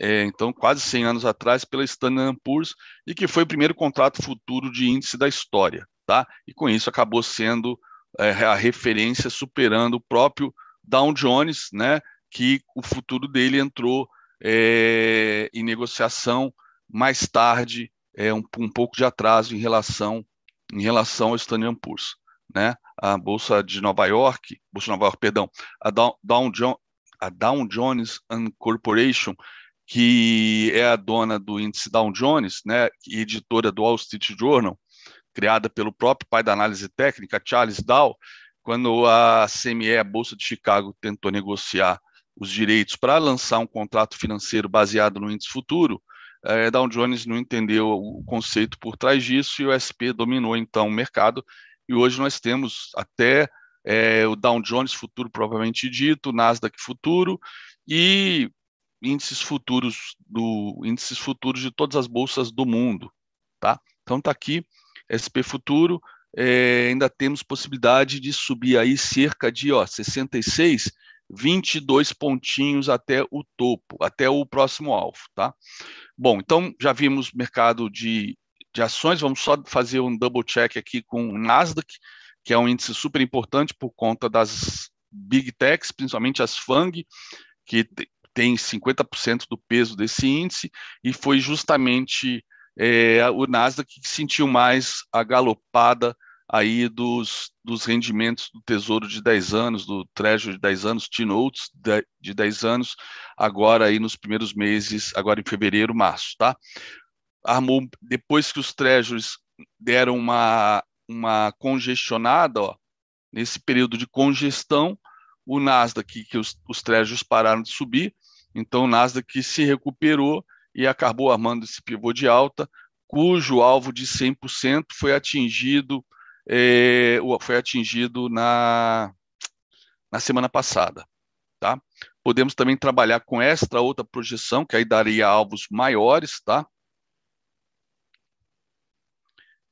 é, então quase 100 anos atrás, pela Standard Poor's, e que foi o primeiro contrato futuro de índice da história, tá? E com isso acabou sendo é, a referência superando o próprio Dow Jones, né? Que o futuro dele entrou é, em negociação mais tarde, é, um, um, pouco de atraso em relação em relação ao Standard Poor's, né? A bolsa de Nova York, bolsa de Nova York, perdão, a Dow, Dow, a Dow Jones Corporation que é a dona do índice Dow Jones, né, e editora do Wall Street Journal, criada pelo próprio pai da análise técnica, Charles Dow, quando a CME, a Bolsa de Chicago, tentou negociar os direitos para lançar um contrato financeiro baseado no índice futuro, é, Dow Jones não entendeu o conceito por trás disso e o SP dominou então o mercado e hoje nós temos até é, o Dow Jones futuro propriamente dito, Nasdaq futuro e índices futuros do índices futuros de todas as bolsas do mundo, tá? Então tá aqui SP futuro, é, ainda temos possibilidade de subir aí cerca de ó 66, 22 pontinhos até o topo, até o próximo alvo, tá? Bom, então já vimos mercado de, de ações, vamos só fazer um double check aqui com o Nasdaq, que é um índice super importante por conta das Big Techs, principalmente as FANG, que tem 50% do peso desse índice, e foi justamente é, o Nasdaq que sentiu mais a galopada aí dos, dos rendimentos do Tesouro de 10 anos, do Treasury de 10 anos, T-Notes de 10 anos, agora aí nos primeiros meses, agora em fevereiro, março, tá? Armou, depois que os Treasuries deram uma, uma congestionada, ó, nesse período de congestão, o Nasdaq, que os, os Treasuries pararam de subir, então o Nasdaq se recuperou e acabou armando esse pivô de alta, cujo alvo de 100% foi atingido é, foi atingido na, na semana passada. Tá? Podemos também trabalhar com esta outra projeção, que aí daria alvos maiores, tá?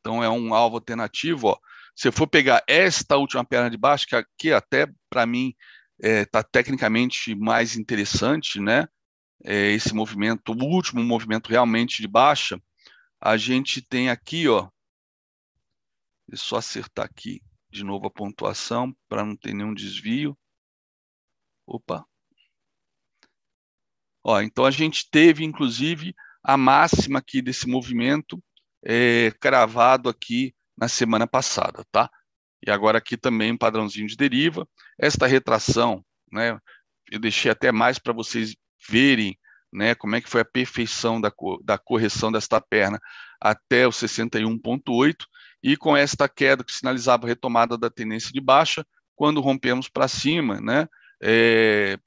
Então é um alvo alternativo, ó. Se eu for pegar esta última perna de baixo, que aqui até para mim está é, tá tecnicamente mais interessante, né? É, esse movimento, o último movimento realmente de baixa, a gente tem aqui, ó. Eu só acertar aqui de novo a pontuação para não ter nenhum desvio. Opa. Ó, então a gente teve, inclusive, a máxima aqui desse movimento é, cravado aqui na semana passada, tá? E agora aqui também um padrãozinho de deriva. Esta retração, né, eu deixei até mais para vocês verem né, como é que foi a perfeição da, da correção desta perna até o 61.8, e com esta queda que sinalizava a retomada da tendência de baixa, quando rompemos para cima, né, é,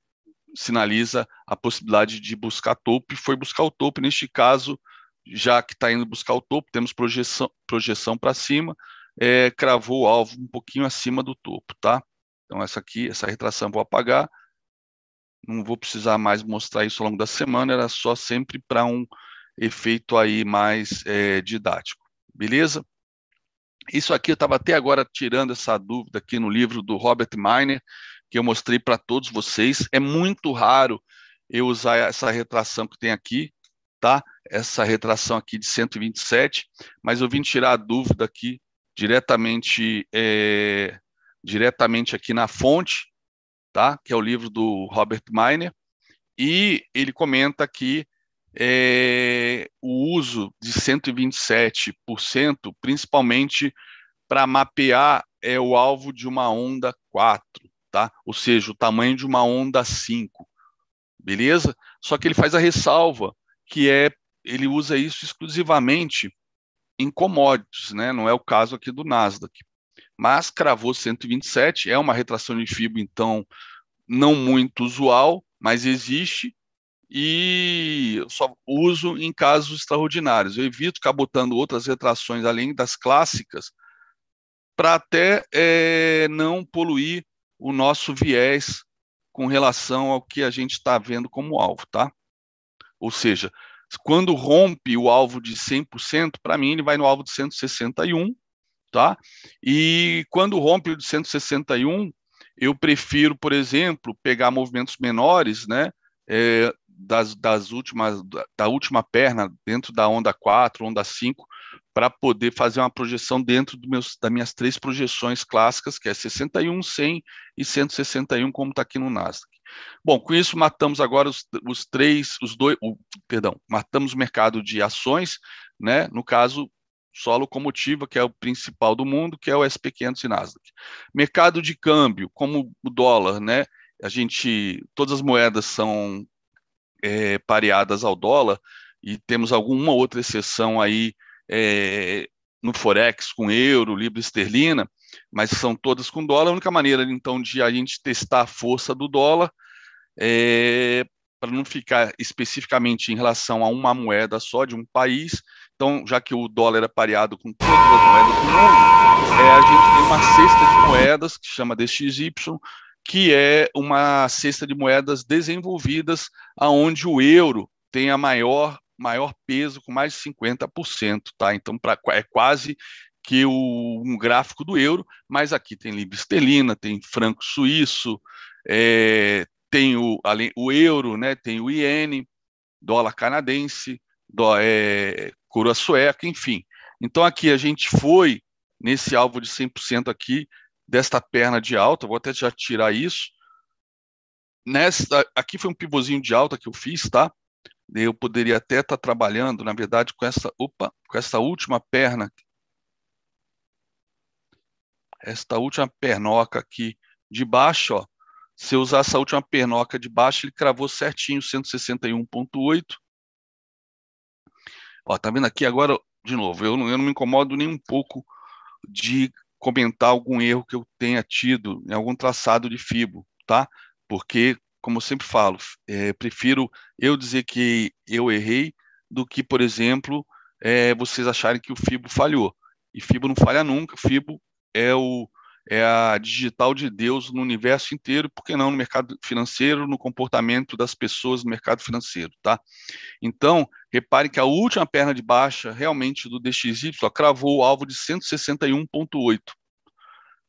sinaliza a possibilidade de buscar topo, e foi buscar o topo, neste caso, já que está indo buscar o topo, temos projeção, projeção para cima, é, cravou o alvo um pouquinho acima do topo, tá? Então essa aqui, essa retração vou apagar, não vou precisar mais mostrar isso ao longo da semana, era só sempre para um efeito aí mais é, didático, beleza? Isso aqui eu estava até agora tirando essa dúvida aqui no livro do Robert Miner, que eu mostrei para todos vocês. É muito raro eu usar essa retração que tem aqui, tá? Essa retração aqui de 127, mas eu vim tirar a dúvida aqui diretamente, é, diretamente aqui na fonte, tá? Que é o livro do Robert Miner, e ele comenta que é, o uso de 127%, principalmente para mapear é o alvo de uma onda 4, tá? Ou seja, o tamanho de uma onda 5. Beleza? Só que ele faz a ressalva que é ele usa isso exclusivamente em commodities, né? Não é o caso aqui do Nasdaq. Mas cravou 127, é uma retração de FIBO, então não muito usual, mas existe e só uso em casos extraordinários. Eu evito ficar botando outras retrações além das clássicas para até é, não poluir o nosso viés com relação ao que a gente está vendo como alvo, tá? Ou seja, quando rompe o alvo de 100%, para mim ele vai no alvo de 161, tá? E quando rompe o de 161, eu prefiro, por exemplo, pegar movimentos menores, né? É, das, das últimas, da última perna, dentro da onda 4, onda 5, para poder fazer uma projeção dentro do meus, das minhas três projeções clássicas, que é 61, 100 e 161, como está aqui no Nasdaq. Bom, com isso matamos agora os, os três, os dois, o, perdão, matamos o mercado de ações, né? No caso, só locomotiva, que é o principal do mundo, que é o SP500 e Nasdaq. Mercado de câmbio, como o dólar, né? A gente, todas as moedas são é, pareadas ao dólar, e temos alguma outra exceção aí é, no Forex com euro, libra esterlina, mas são todas com dólar. A única maneira, então, de a gente testar a força do dólar é para não ficar especificamente em relação a uma moeda só de um país. Então, já que o dólar é pareado com todas as moedas do mundo, é, a gente tem uma cesta de moedas que chama DXY, que é uma cesta de moedas desenvolvidas, aonde o euro tem a maior, maior peso, com mais de 50%, tá? Então, pra, é quase que o, um gráfico do euro, mas aqui tem libra esterlina, tem franco suíço, é, tem o, além, o euro, né, tem o iene, dólar canadense, dó, é, coroa sueca, enfim. Então aqui a gente foi nesse alvo de 100% aqui desta perna de alta, vou até já tirar isso. Nesta, aqui foi um pivôzinho de alta que eu fiz, tá? Eu poderia até estar tá trabalhando, na verdade, com essa, opa, com essa última perna, esta última pernoca aqui de baixo, ó. Se eu usar essa última pernoca de baixo, ele cravou certinho 161.8. Ó, tá vendo aqui agora, de novo, eu eu não me incomodo nem um pouco de comentar algum erro que eu tenha tido em algum traçado de fibo, tá? Porque, como eu sempre falo, é, prefiro eu dizer que eu errei do que, por exemplo, é, vocês acharem que o fibo falhou. E fibo não falha nunca, fibo é o é a digital de Deus no universo inteiro, por que não no mercado financeiro, no comportamento das pessoas no mercado financeiro, tá? Então, repare que a última perna de baixa, realmente, do DXY, ó, cravou o alvo de 161.8.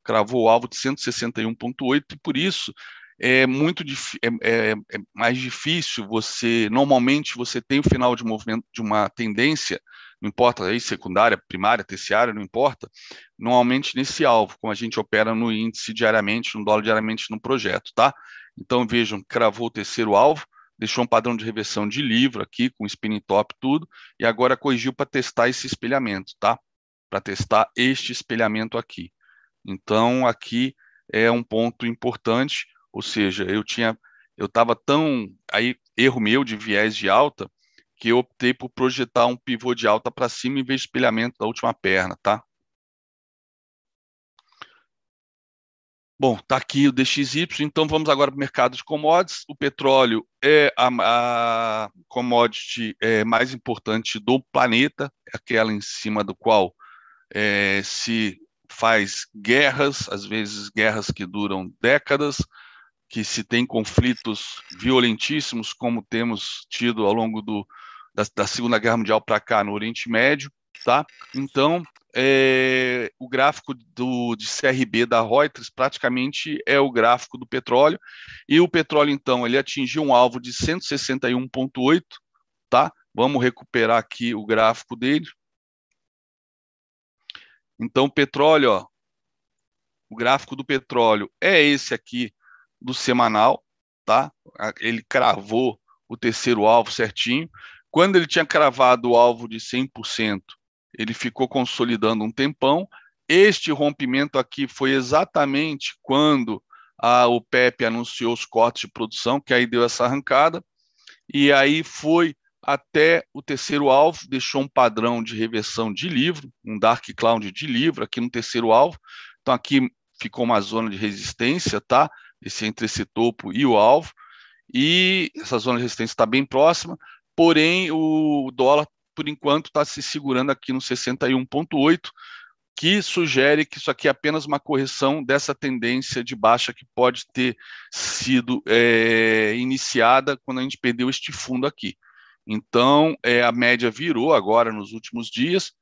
Cravou o alvo de 161.8 e, por isso, é muito é, é, é mais difícil você, normalmente, você tem o final de movimento de uma tendência não importa aí, secundária, primária, terciária, não importa, normalmente nesse alvo, como a gente opera no índice diariamente, no dólar diariamente no projeto, tá? Então vejam, cravou o terceiro alvo, deixou um padrão de reversão de livro aqui, com spinning top tudo, e agora corrigiu para testar esse espelhamento, tá? Para testar este espelhamento aqui. Então aqui é um ponto importante, ou seja, eu tinha, eu estava tão, aí erro meu de viés de alta, que eu optei por projetar um pivô de alta para cima em vez de espelhamento da última perna, tá? Bom, tá aqui o DXY, então vamos agora para o mercado de commodities. O petróleo é a, a commodity é, mais importante do planeta, é aquela em cima do qual é, se faz guerras, às vezes guerras que duram décadas, que se tem conflitos violentíssimos, como temos tido ao longo do, da, da Segunda Guerra Mundial para cá no Oriente Médio, tá? Então, é, o gráfico do, de CRB da Reuters praticamente é o gráfico do petróleo, e o petróleo, então, ele atingiu um alvo de 161,8, tá? Vamos recuperar aqui o gráfico dele. Então, o petróleo, ó, o gráfico do petróleo é esse aqui do semanal, tá? Ele cravou o terceiro alvo certinho. Quando ele tinha cravado o alvo de 100%, ele ficou consolidando um tempão. Este rompimento aqui foi exatamente quando a OPEP anunciou os cortes de produção, que aí deu essa arrancada, e aí foi até o terceiro alvo, deixou um padrão de reversão de livro, um dark cloud de livro aqui no terceiro alvo. Então aqui ficou uma zona de resistência, tá? Esse entre esse topo e o alvo. E essa zona de resistência está bem próxima porém o dólar, por enquanto, está se segurando aqui no 61,8, que sugere que isso aqui é apenas uma correção dessa tendência de baixa que pode ter sido é, iniciada quando a gente perdeu este fundo aqui. Então, é, a média virou agora nos últimos dias,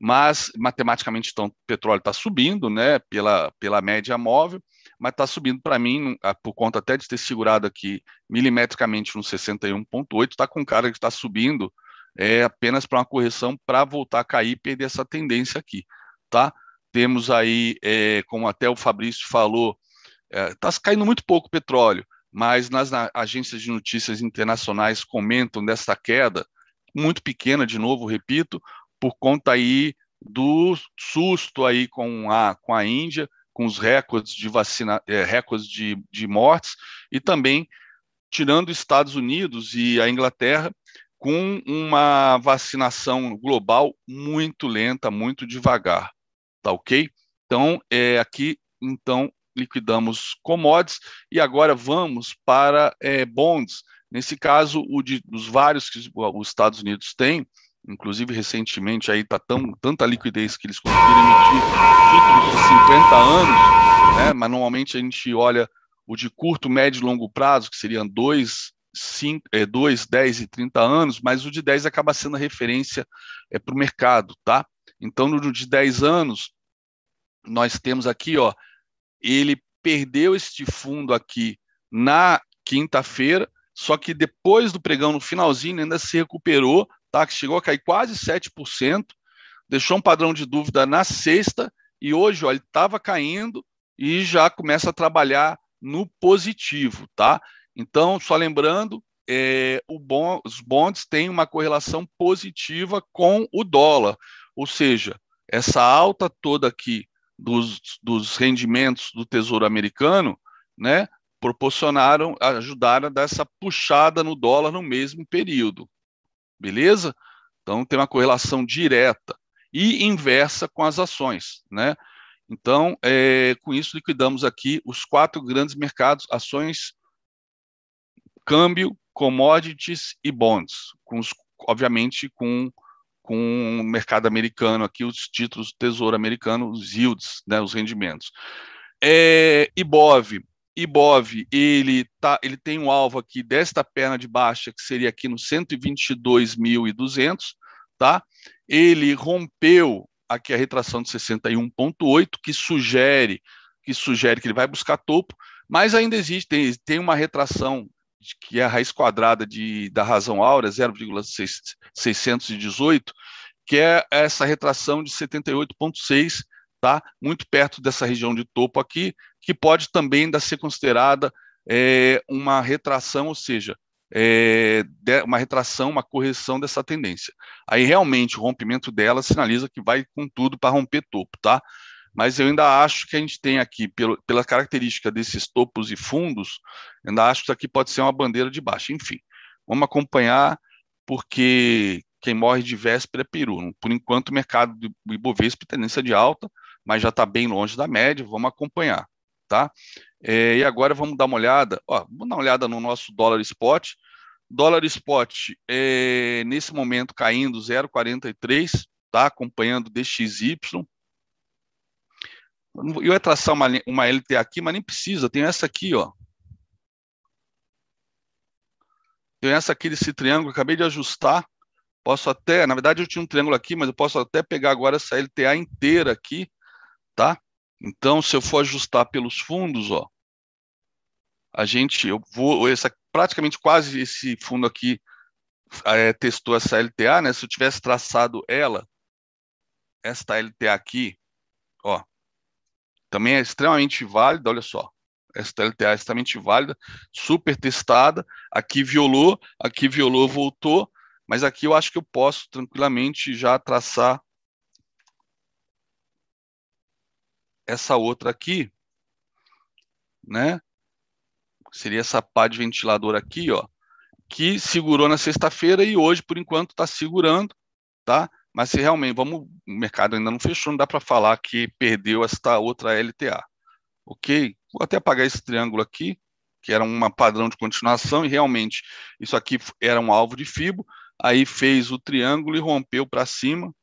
mas matematicamente então, o petróleo está subindo, né, pela, pela média móvel, mas está subindo para mim, por conta até de ter segurado aqui milimetricamente no 61,8, está com cara que está subindo é, apenas para uma correção para voltar a cair e perder essa tendência aqui, tá? Temos aí, é, como até o Fabrício falou, está é, caindo muito pouco petróleo, mas nas na, agências de notícias internacionais comentam dessa queda, muito pequena, de novo, repito, por conta aí do susto aí com a, com a Índia, com os recordes de vacina, é, recordes de, de mortes, e também tirando os Estados Unidos e a Inglaterra com uma vacinação global muito lenta, muito devagar, tá ok? Então, é, aqui, então, liquidamos commodities e agora vamos para é, bonds. Nesse caso, o de, dos vários que os Estados Unidos têm, inclusive recentemente aí tá tão, tanta liquidez que eles conseguiram emitir títulos de 50 anos, né? mas normalmente a gente olha o de curto, médio e longo prazo, que seriam 2, 5, é, 2, 10 e 30 anos, mas o de 10 acaba sendo a referência é, para o mercado, tá? Então, no de 10 anos, nós temos aqui, ó, ele perdeu este fundo aqui na quinta-feira, só que depois do pregão, no finalzinho, ainda se recuperou, tá? que chegou a cair quase 7%, deixou um padrão de dúvida na sexta, e hoje ele estava caindo, e já começa a trabalhar no positivo, tá? Então, só lembrando, é, bom, os bonds têm uma correlação positiva com o dólar, ou seja, essa alta toda aqui dos, dos rendimentos do Tesouro Americano, né, proporcionaram, ajudaram a dar essa puxada no dólar no mesmo período, beleza? Então tem uma correlação direta e inversa com as ações, né? Então, é, com isso liquidamos aqui os quatro grandes mercados, ações, câmbio, commodities e bonds, com os, obviamente com com o mercado americano aqui, os títulos do Tesouro Americano, os yields, né, os rendimentos. É, Ibov, Ibov, ele, tá, ele tem um alvo aqui desta perna de baixa, que seria aqui no 122.200, tá? Ele rompeu aqui a retração de 61.8, que sugere que sugere que ele vai buscar topo, mas ainda existe, tem, tem uma retração que é a raiz quadrada de, da razão áurea, 0,618, que é essa retração de 78,6, tá? muito perto dessa região de topo aqui, que pode também ainda ser considerada é, uma retração, ou seja, é, uma retração, uma correção dessa tendência. Aí realmente o rompimento dela sinaliza que vai com tudo para romper topo, tá? mas eu ainda acho que a gente tem aqui, pelo, pela característica desses topos e fundos, ainda acho que isso aqui pode ser uma bandeira de baixa. Enfim, vamos acompanhar, porque quem morre de véspera é peru. Por enquanto, o mercado do Ibovespa tendência de alta, mas já está bem longe da média, vamos acompanhar. Tá? É, e agora vamos dar uma olhada, ó, vamos dar uma olhada no nosso dólar spot. Dólar spot é, nesse momento caindo 0,43, tá? acompanhando DXY. Eu ia traçar uma, uma LTA aqui, mas nem precisa. Tem essa aqui, ó. Tem essa aqui desse triângulo, acabei de ajustar. Posso até, na verdade eu tinha um triângulo aqui, mas eu posso até pegar agora essa LTA inteira aqui, tá? Então, se eu for ajustar pelos fundos, ó, a gente, eu vou, essa, praticamente quase esse fundo aqui é, testou essa LTA, né? Se eu tivesse traçado ela, esta LTA aqui, ó, também é extremamente válida, olha só. Essa LTA é extremamente válida, super testada. Aqui violou, aqui violou, voltou. Mas aqui eu acho que eu posso tranquilamente já traçar essa outra aqui, né? Seria essa pá de ventilador aqui, ó, que segurou na sexta-feira e hoje, por enquanto, está segurando, tá? Mas se realmente, vamos, o mercado ainda não fechou, não dá para falar que perdeu esta outra LTA. Ok? Vou até apagar esse triângulo aqui, que era um padrão de continuação, e realmente isso aqui era um alvo de FIBO, aí fez o triângulo e rompeu para cima,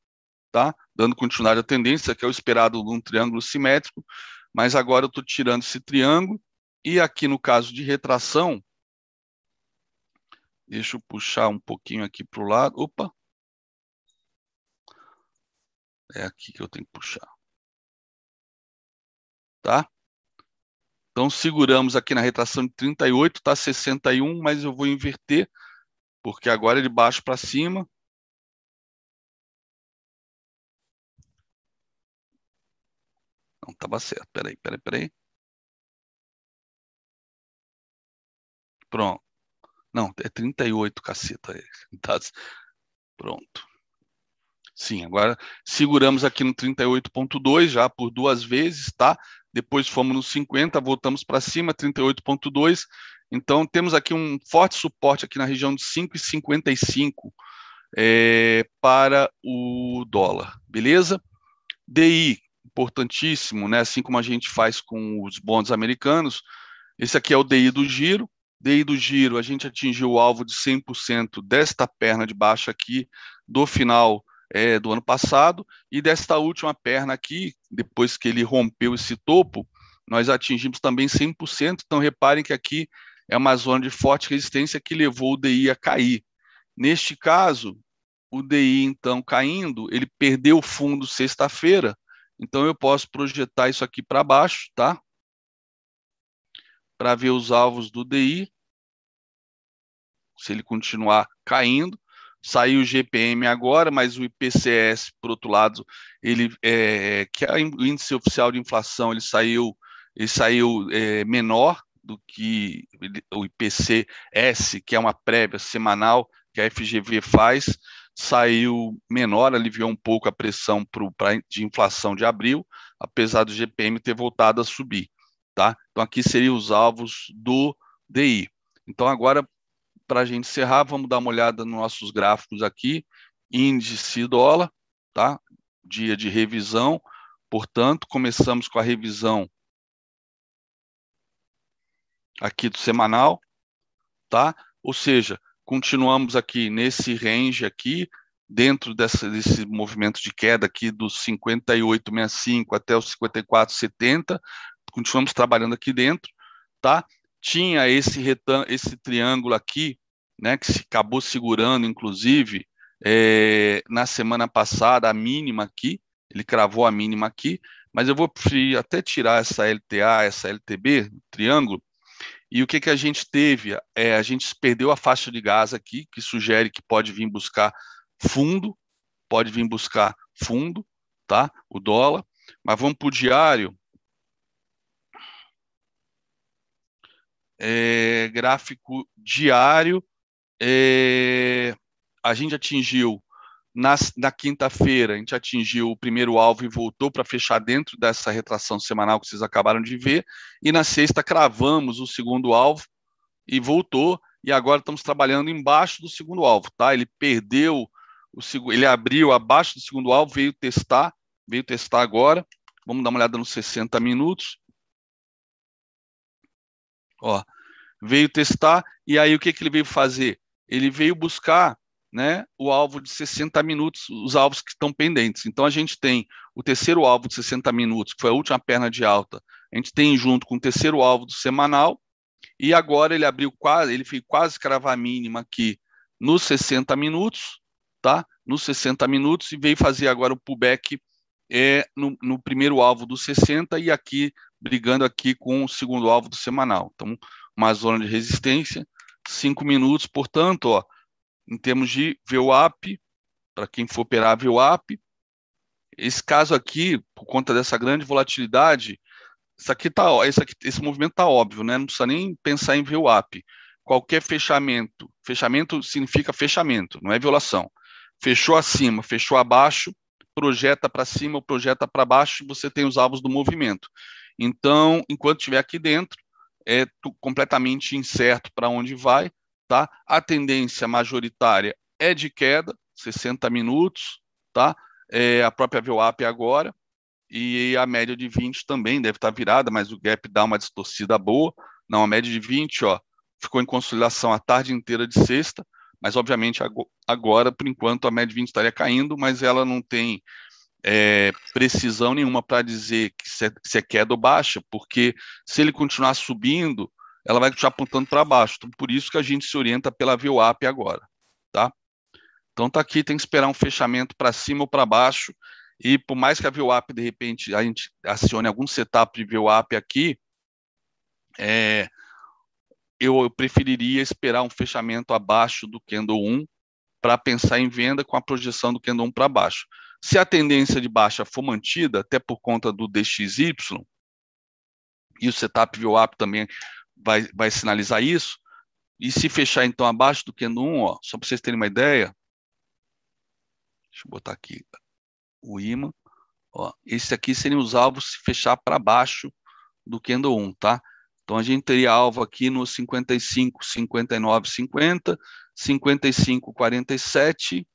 tá? Dando continuidade à tendência, que é o esperado de um triângulo simétrico, mas agora eu estou tirando esse triângulo, e aqui no caso de retração, deixa eu puxar um pouquinho aqui para o lado, opa, é aqui que eu tenho que puxar. Tá? Então, seguramos aqui na retração de 38, está 61, mas eu vou inverter, porque agora é de baixo para cima. Não estava certo. Peraí, peraí, peraí. Pronto. Não, é 38, caceta. Tá. Pronto. Sim, agora seguramos aqui no 38.2 já por duas vezes, tá? Depois fomos no 50, voltamos para cima, 38.2. Então temos aqui um forte suporte aqui na região de 5,55 é, para o dólar, beleza? DI, importantíssimo, né? Assim como a gente faz com os bons americanos. Esse aqui é o DI do giro. DI do giro, a gente atingiu o alvo de 100% desta perna de baixo aqui do final é, do ano passado, e desta última perna aqui, depois que ele rompeu esse topo, nós atingimos também 100%. Então, reparem que aqui é uma zona de forte resistência que levou o DI a cair. Neste caso, o DI, então, caindo, ele perdeu o fundo sexta-feira, então eu posso projetar isso aqui para baixo, tá? Para ver os alvos do DI. Se ele continuar caindo, Saiu o GPM agora, mas o IPCS, por outro lado, ele é, que é o índice oficial de inflação, ele saiu ele saiu é, menor do que o IPC-S, que é uma prévia semanal que a FGV faz, saiu menor, aliviou um pouco a pressão pro, pra, de inflação de abril, apesar do GPM ter voltado a subir. Tá? Então, aqui seriam os alvos do DI. Então, agora, para a gente encerrar, vamos dar uma olhada nos nossos gráficos aqui. Índice dólar, tá? dia de revisão. Portanto, começamos com a revisão aqui do semanal, tá? Ou seja, continuamos aqui nesse range aqui, dentro dessa, desse movimento de queda aqui dos 58,65 até os 54,70, continuamos trabalhando aqui dentro, tá? Tinha esse retan esse triângulo aqui, né, que se acabou segurando, inclusive, é, na semana passada, a mínima aqui, ele cravou a mínima aqui, mas eu vou até tirar essa LTA, essa LTB, triângulo, e o que, que a gente teve? É, a gente perdeu a faixa de gás aqui, que sugere que pode vir buscar fundo, pode vir buscar fundo, tá? O dólar. Mas vamos para o diário. É, gráfico diário. É, a gente atingiu na, na quinta-feira, a gente atingiu o primeiro alvo e voltou para fechar dentro dessa retração semanal que vocês acabaram de ver. E na sexta, cravamos o segundo alvo e voltou. E agora estamos trabalhando embaixo do segundo alvo, tá? Ele perdeu o ele abriu abaixo do segundo alvo, veio testar, veio testar agora. Vamos dar uma olhada nos 60 minutos. Ó, veio testar e aí o que, que ele veio fazer? Ele veio buscar né, o alvo de 60 minutos, os alvos que estão pendentes. Então a gente tem o terceiro alvo de 60 minutos, que foi a última perna de alta, a gente tem junto com o terceiro alvo do semanal, e agora ele abriu quase, ele fez quase cravar mínima aqui nos 60 minutos, tá? Nos 60 minutos, e veio fazer agora o pullback é, no, no primeiro alvo dos 60 e aqui brigando aqui com o segundo alvo do semanal. Então, uma zona de resistência, 5 minutos, portanto, ó, em termos de VWAP, para quem for operar VWAP. Esse caso aqui, por conta dessa grande volatilidade, isso aqui tá, esse, aqui, esse movimento está óbvio, né? não precisa nem pensar em VWAP. Qualquer fechamento, fechamento significa fechamento, não é violação. Fechou acima, fechou abaixo, projeta para cima ou projeta para baixo, você tem os alvos do movimento. Então, enquanto estiver aqui dentro, é completamente incerto para onde vai, tá? A tendência majoritária é de queda, 60 minutos, tá? É, a própria VWAP agora, e a média de 20 também deve estar virada, mas o gap dá uma distorcida boa. Não, a média de 20, ó, ficou em consolidação a tarde inteira de sexta, mas obviamente agora, por enquanto, a média de 20 estaria caindo, mas ela não tem é, precisão nenhuma para dizer que se, é, se é queda ou baixa, porque se ele continuar subindo, ela vai continuar apontando para baixo. Então, por isso que a gente se orienta pela VWAP agora, tá? Então tá aqui, tem que esperar um fechamento para cima ou para baixo. E por mais que a VWAP, de repente, a gente acione algum setup de VWAP aqui, é, eu, eu, preferiria esperar um fechamento abaixo do candle 1 para pensar em venda com a projeção do candle 1 para baixo. Se a tendência de baixa for mantida, até por conta do DXY, e o setup VWAP também vai, vai sinalizar isso. E se fechar, então, abaixo do Kendo 1, ó, só para vocês terem uma ideia, deixa eu botar aqui o imã, ó, esse aqui seriam os alvos se fechar para baixo do Kendo 1, tá? Então, a gente teria alvo aqui no 55, 59, 50, 55, 47,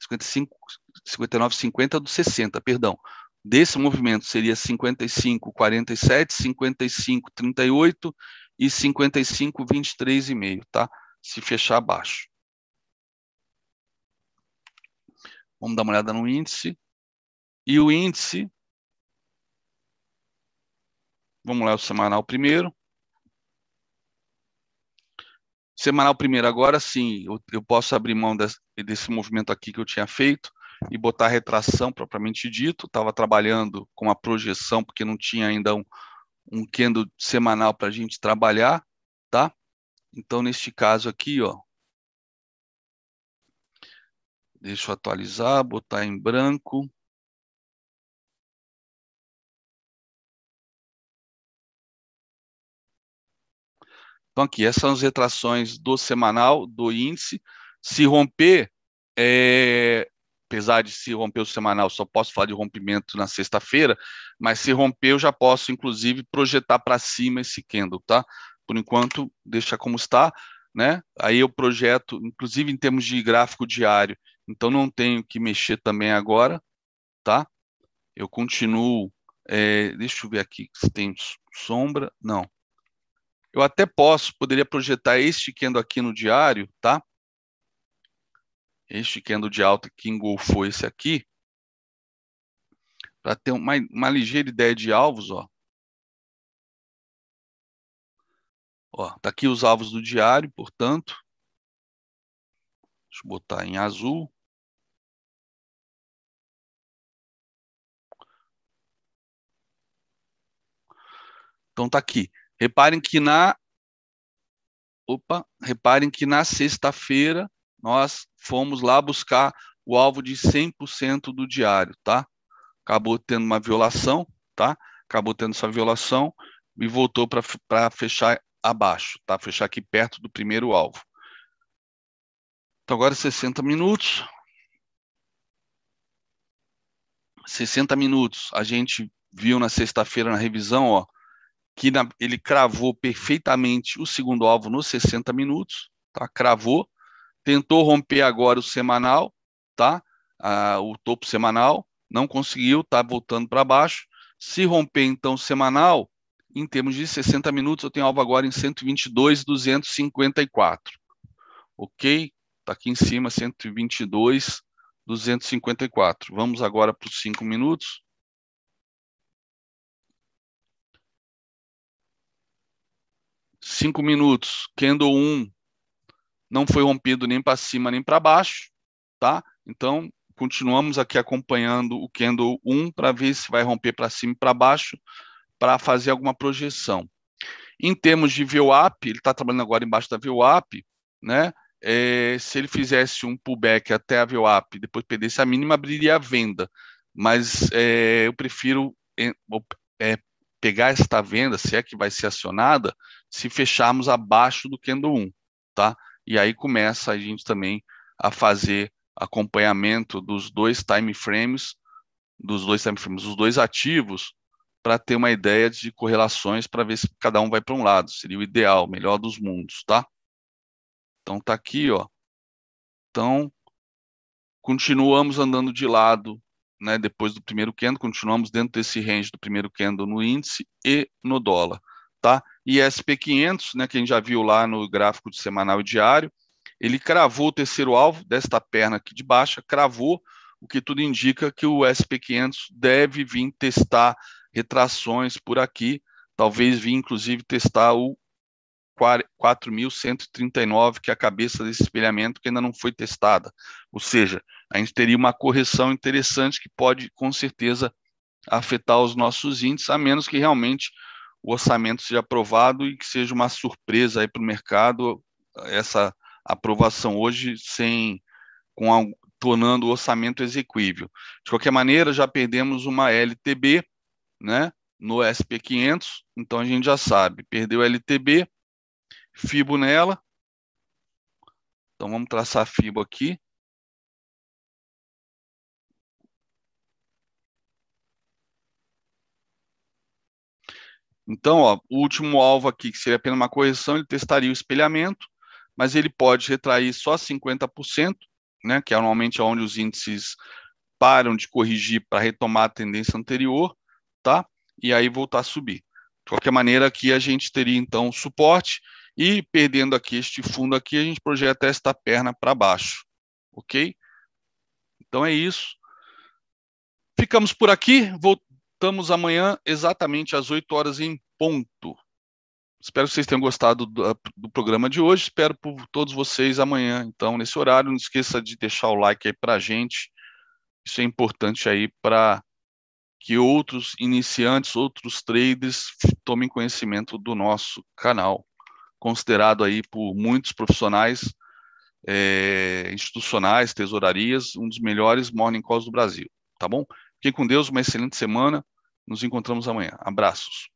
55, 59, 50 do 60, perdão desse movimento seria 55, 47, 55, 38 e 55, 23,5, tá? Se fechar abaixo. Vamos dar uma olhada no índice. E o índice, vamos lá, o semanal primeiro. Semanal primeiro, agora sim, eu, eu posso abrir mão desse, desse movimento aqui que eu tinha feito e botar retração propriamente dito. Estava trabalhando com a projeção, porque não tinha ainda um, um candle semanal para a gente trabalhar, tá? Então, neste caso aqui, ó, deixa eu atualizar, botar em branco. Então, aqui, essas são as retrações do semanal, do índice. Se romper, é, apesar de se romper o semanal, só posso falar de rompimento na sexta-feira, mas se romper, eu já posso, inclusive, projetar para cima esse candle, tá? Por enquanto, deixa como está, né? Aí eu projeto, inclusive em termos de gráfico diário, então não tenho que mexer também agora, tá? Eu continuo, é, deixa eu ver aqui se tem sombra, não. Eu até posso, poderia projetar este candle aqui no diário, tá? Este candle de alta que engolfou esse aqui, para ter uma, uma ligeira ideia de alvos, ó. Ó, tá aqui os alvos do diário, portanto. Deixa eu botar em azul. Então tá aqui. Reparem que na Opa, reparem que na sexta-feira nós fomos lá buscar o alvo de 100% do diário, tá? Acabou tendo uma violação, tá? Acabou tendo essa violação e voltou para fechar abaixo, tá? Fechar aqui perto do primeiro alvo. Então agora 60 minutos. 60 minutos. A gente viu na sexta-feira na revisão, ó, que na, ele cravou perfeitamente o segundo alvo nos 60 minutos, tá? Cravou, tentou romper agora o semanal, tá? Ah, o topo semanal, não conseguiu, tá voltando para baixo. Se romper então o semanal, em termos de 60 minutos, eu tenho alvo agora em 122,254. Ok? Tá aqui em cima, 122,254. Vamos agora para os 5 minutos. 5 minutos, candle 1 não foi rompido nem para cima nem para baixo, tá? Então, continuamos aqui acompanhando o candle 1 para ver se vai romper para cima e para baixo, para fazer alguma projeção. Em termos de VWAP, ele está trabalhando agora embaixo da VWAP, né? É, se ele fizesse um pullback até a VWAP, depois perdesse a mínima, abriria a venda. Mas é, eu prefiro é, pegar esta venda, se é que vai ser acionada, se fecharmos abaixo do candle 1, tá? E aí começa a gente também a fazer acompanhamento dos dois time frames, dos dois time frames, dos dois ativos, para ter uma ideia de correlações para ver se cada um vai para um lado. Seria o ideal, melhor dos mundos, tá? Então tá aqui, ó. Então continuamos andando de lado né, depois do primeiro candle, continuamos dentro desse range do primeiro candle no índice e no dólar, tá? E SP500, né, que a gente já viu lá no gráfico de semanal e diário, ele cravou o terceiro alvo desta perna aqui de baixa, cravou, o que tudo indica que o SP500 deve vir testar retrações por aqui, talvez vir inclusive testar o 4.139, que é a cabeça desse espelhamento que ainda não foi testada. Ou seja, a gente teria uma correção interessante que pode, com certeza, afetar os nossos índices, a menos que realmente o orçamento seja aprovado e que seja uma surpresa aí para o mercado essa aprovação hoje sem com a, tornando o orçamento execuível. De qualquer maneira, já perdemos uma LTB, né, no SP500, então a gente já sabe, perdeu a LTB, FIBO nela. Então vamos traçar FIBO aqui. Então, ó, o último alvo aqui, que seria apenas uma correção, ele testaria o espelhamento, mas ele pode retrair só 50%, né, que é normalmente onde os índices param de corrigir para retomar a tendência anterior, tá? E aí voltar a subir. De qualquer maneira, aqui a gente teria então suporte e perdendo aqui este fundo aqui, a gente projeta esta perna para baixo, ok? Então é isso. Ficamos por aqui, voltamos amanhã exatamente às 8 horas em ponto. Espero que vocês tenham gostado do, do, programa de hoje. Espero por todos vocês amanhã, então, nesse horário. Não esqueça de deixar o like aí para a gente. Isso é importante aí para que outros iniciantes, outros traders tomem conhecimento do nosso canal considerado aí por muitos profissionais é, institucionais, tesourarias, um dos melhores morning calls do Brasil, tá bom? Fiquem com Deus, uma excelente semana, nos encontramos amanhã. Abraços.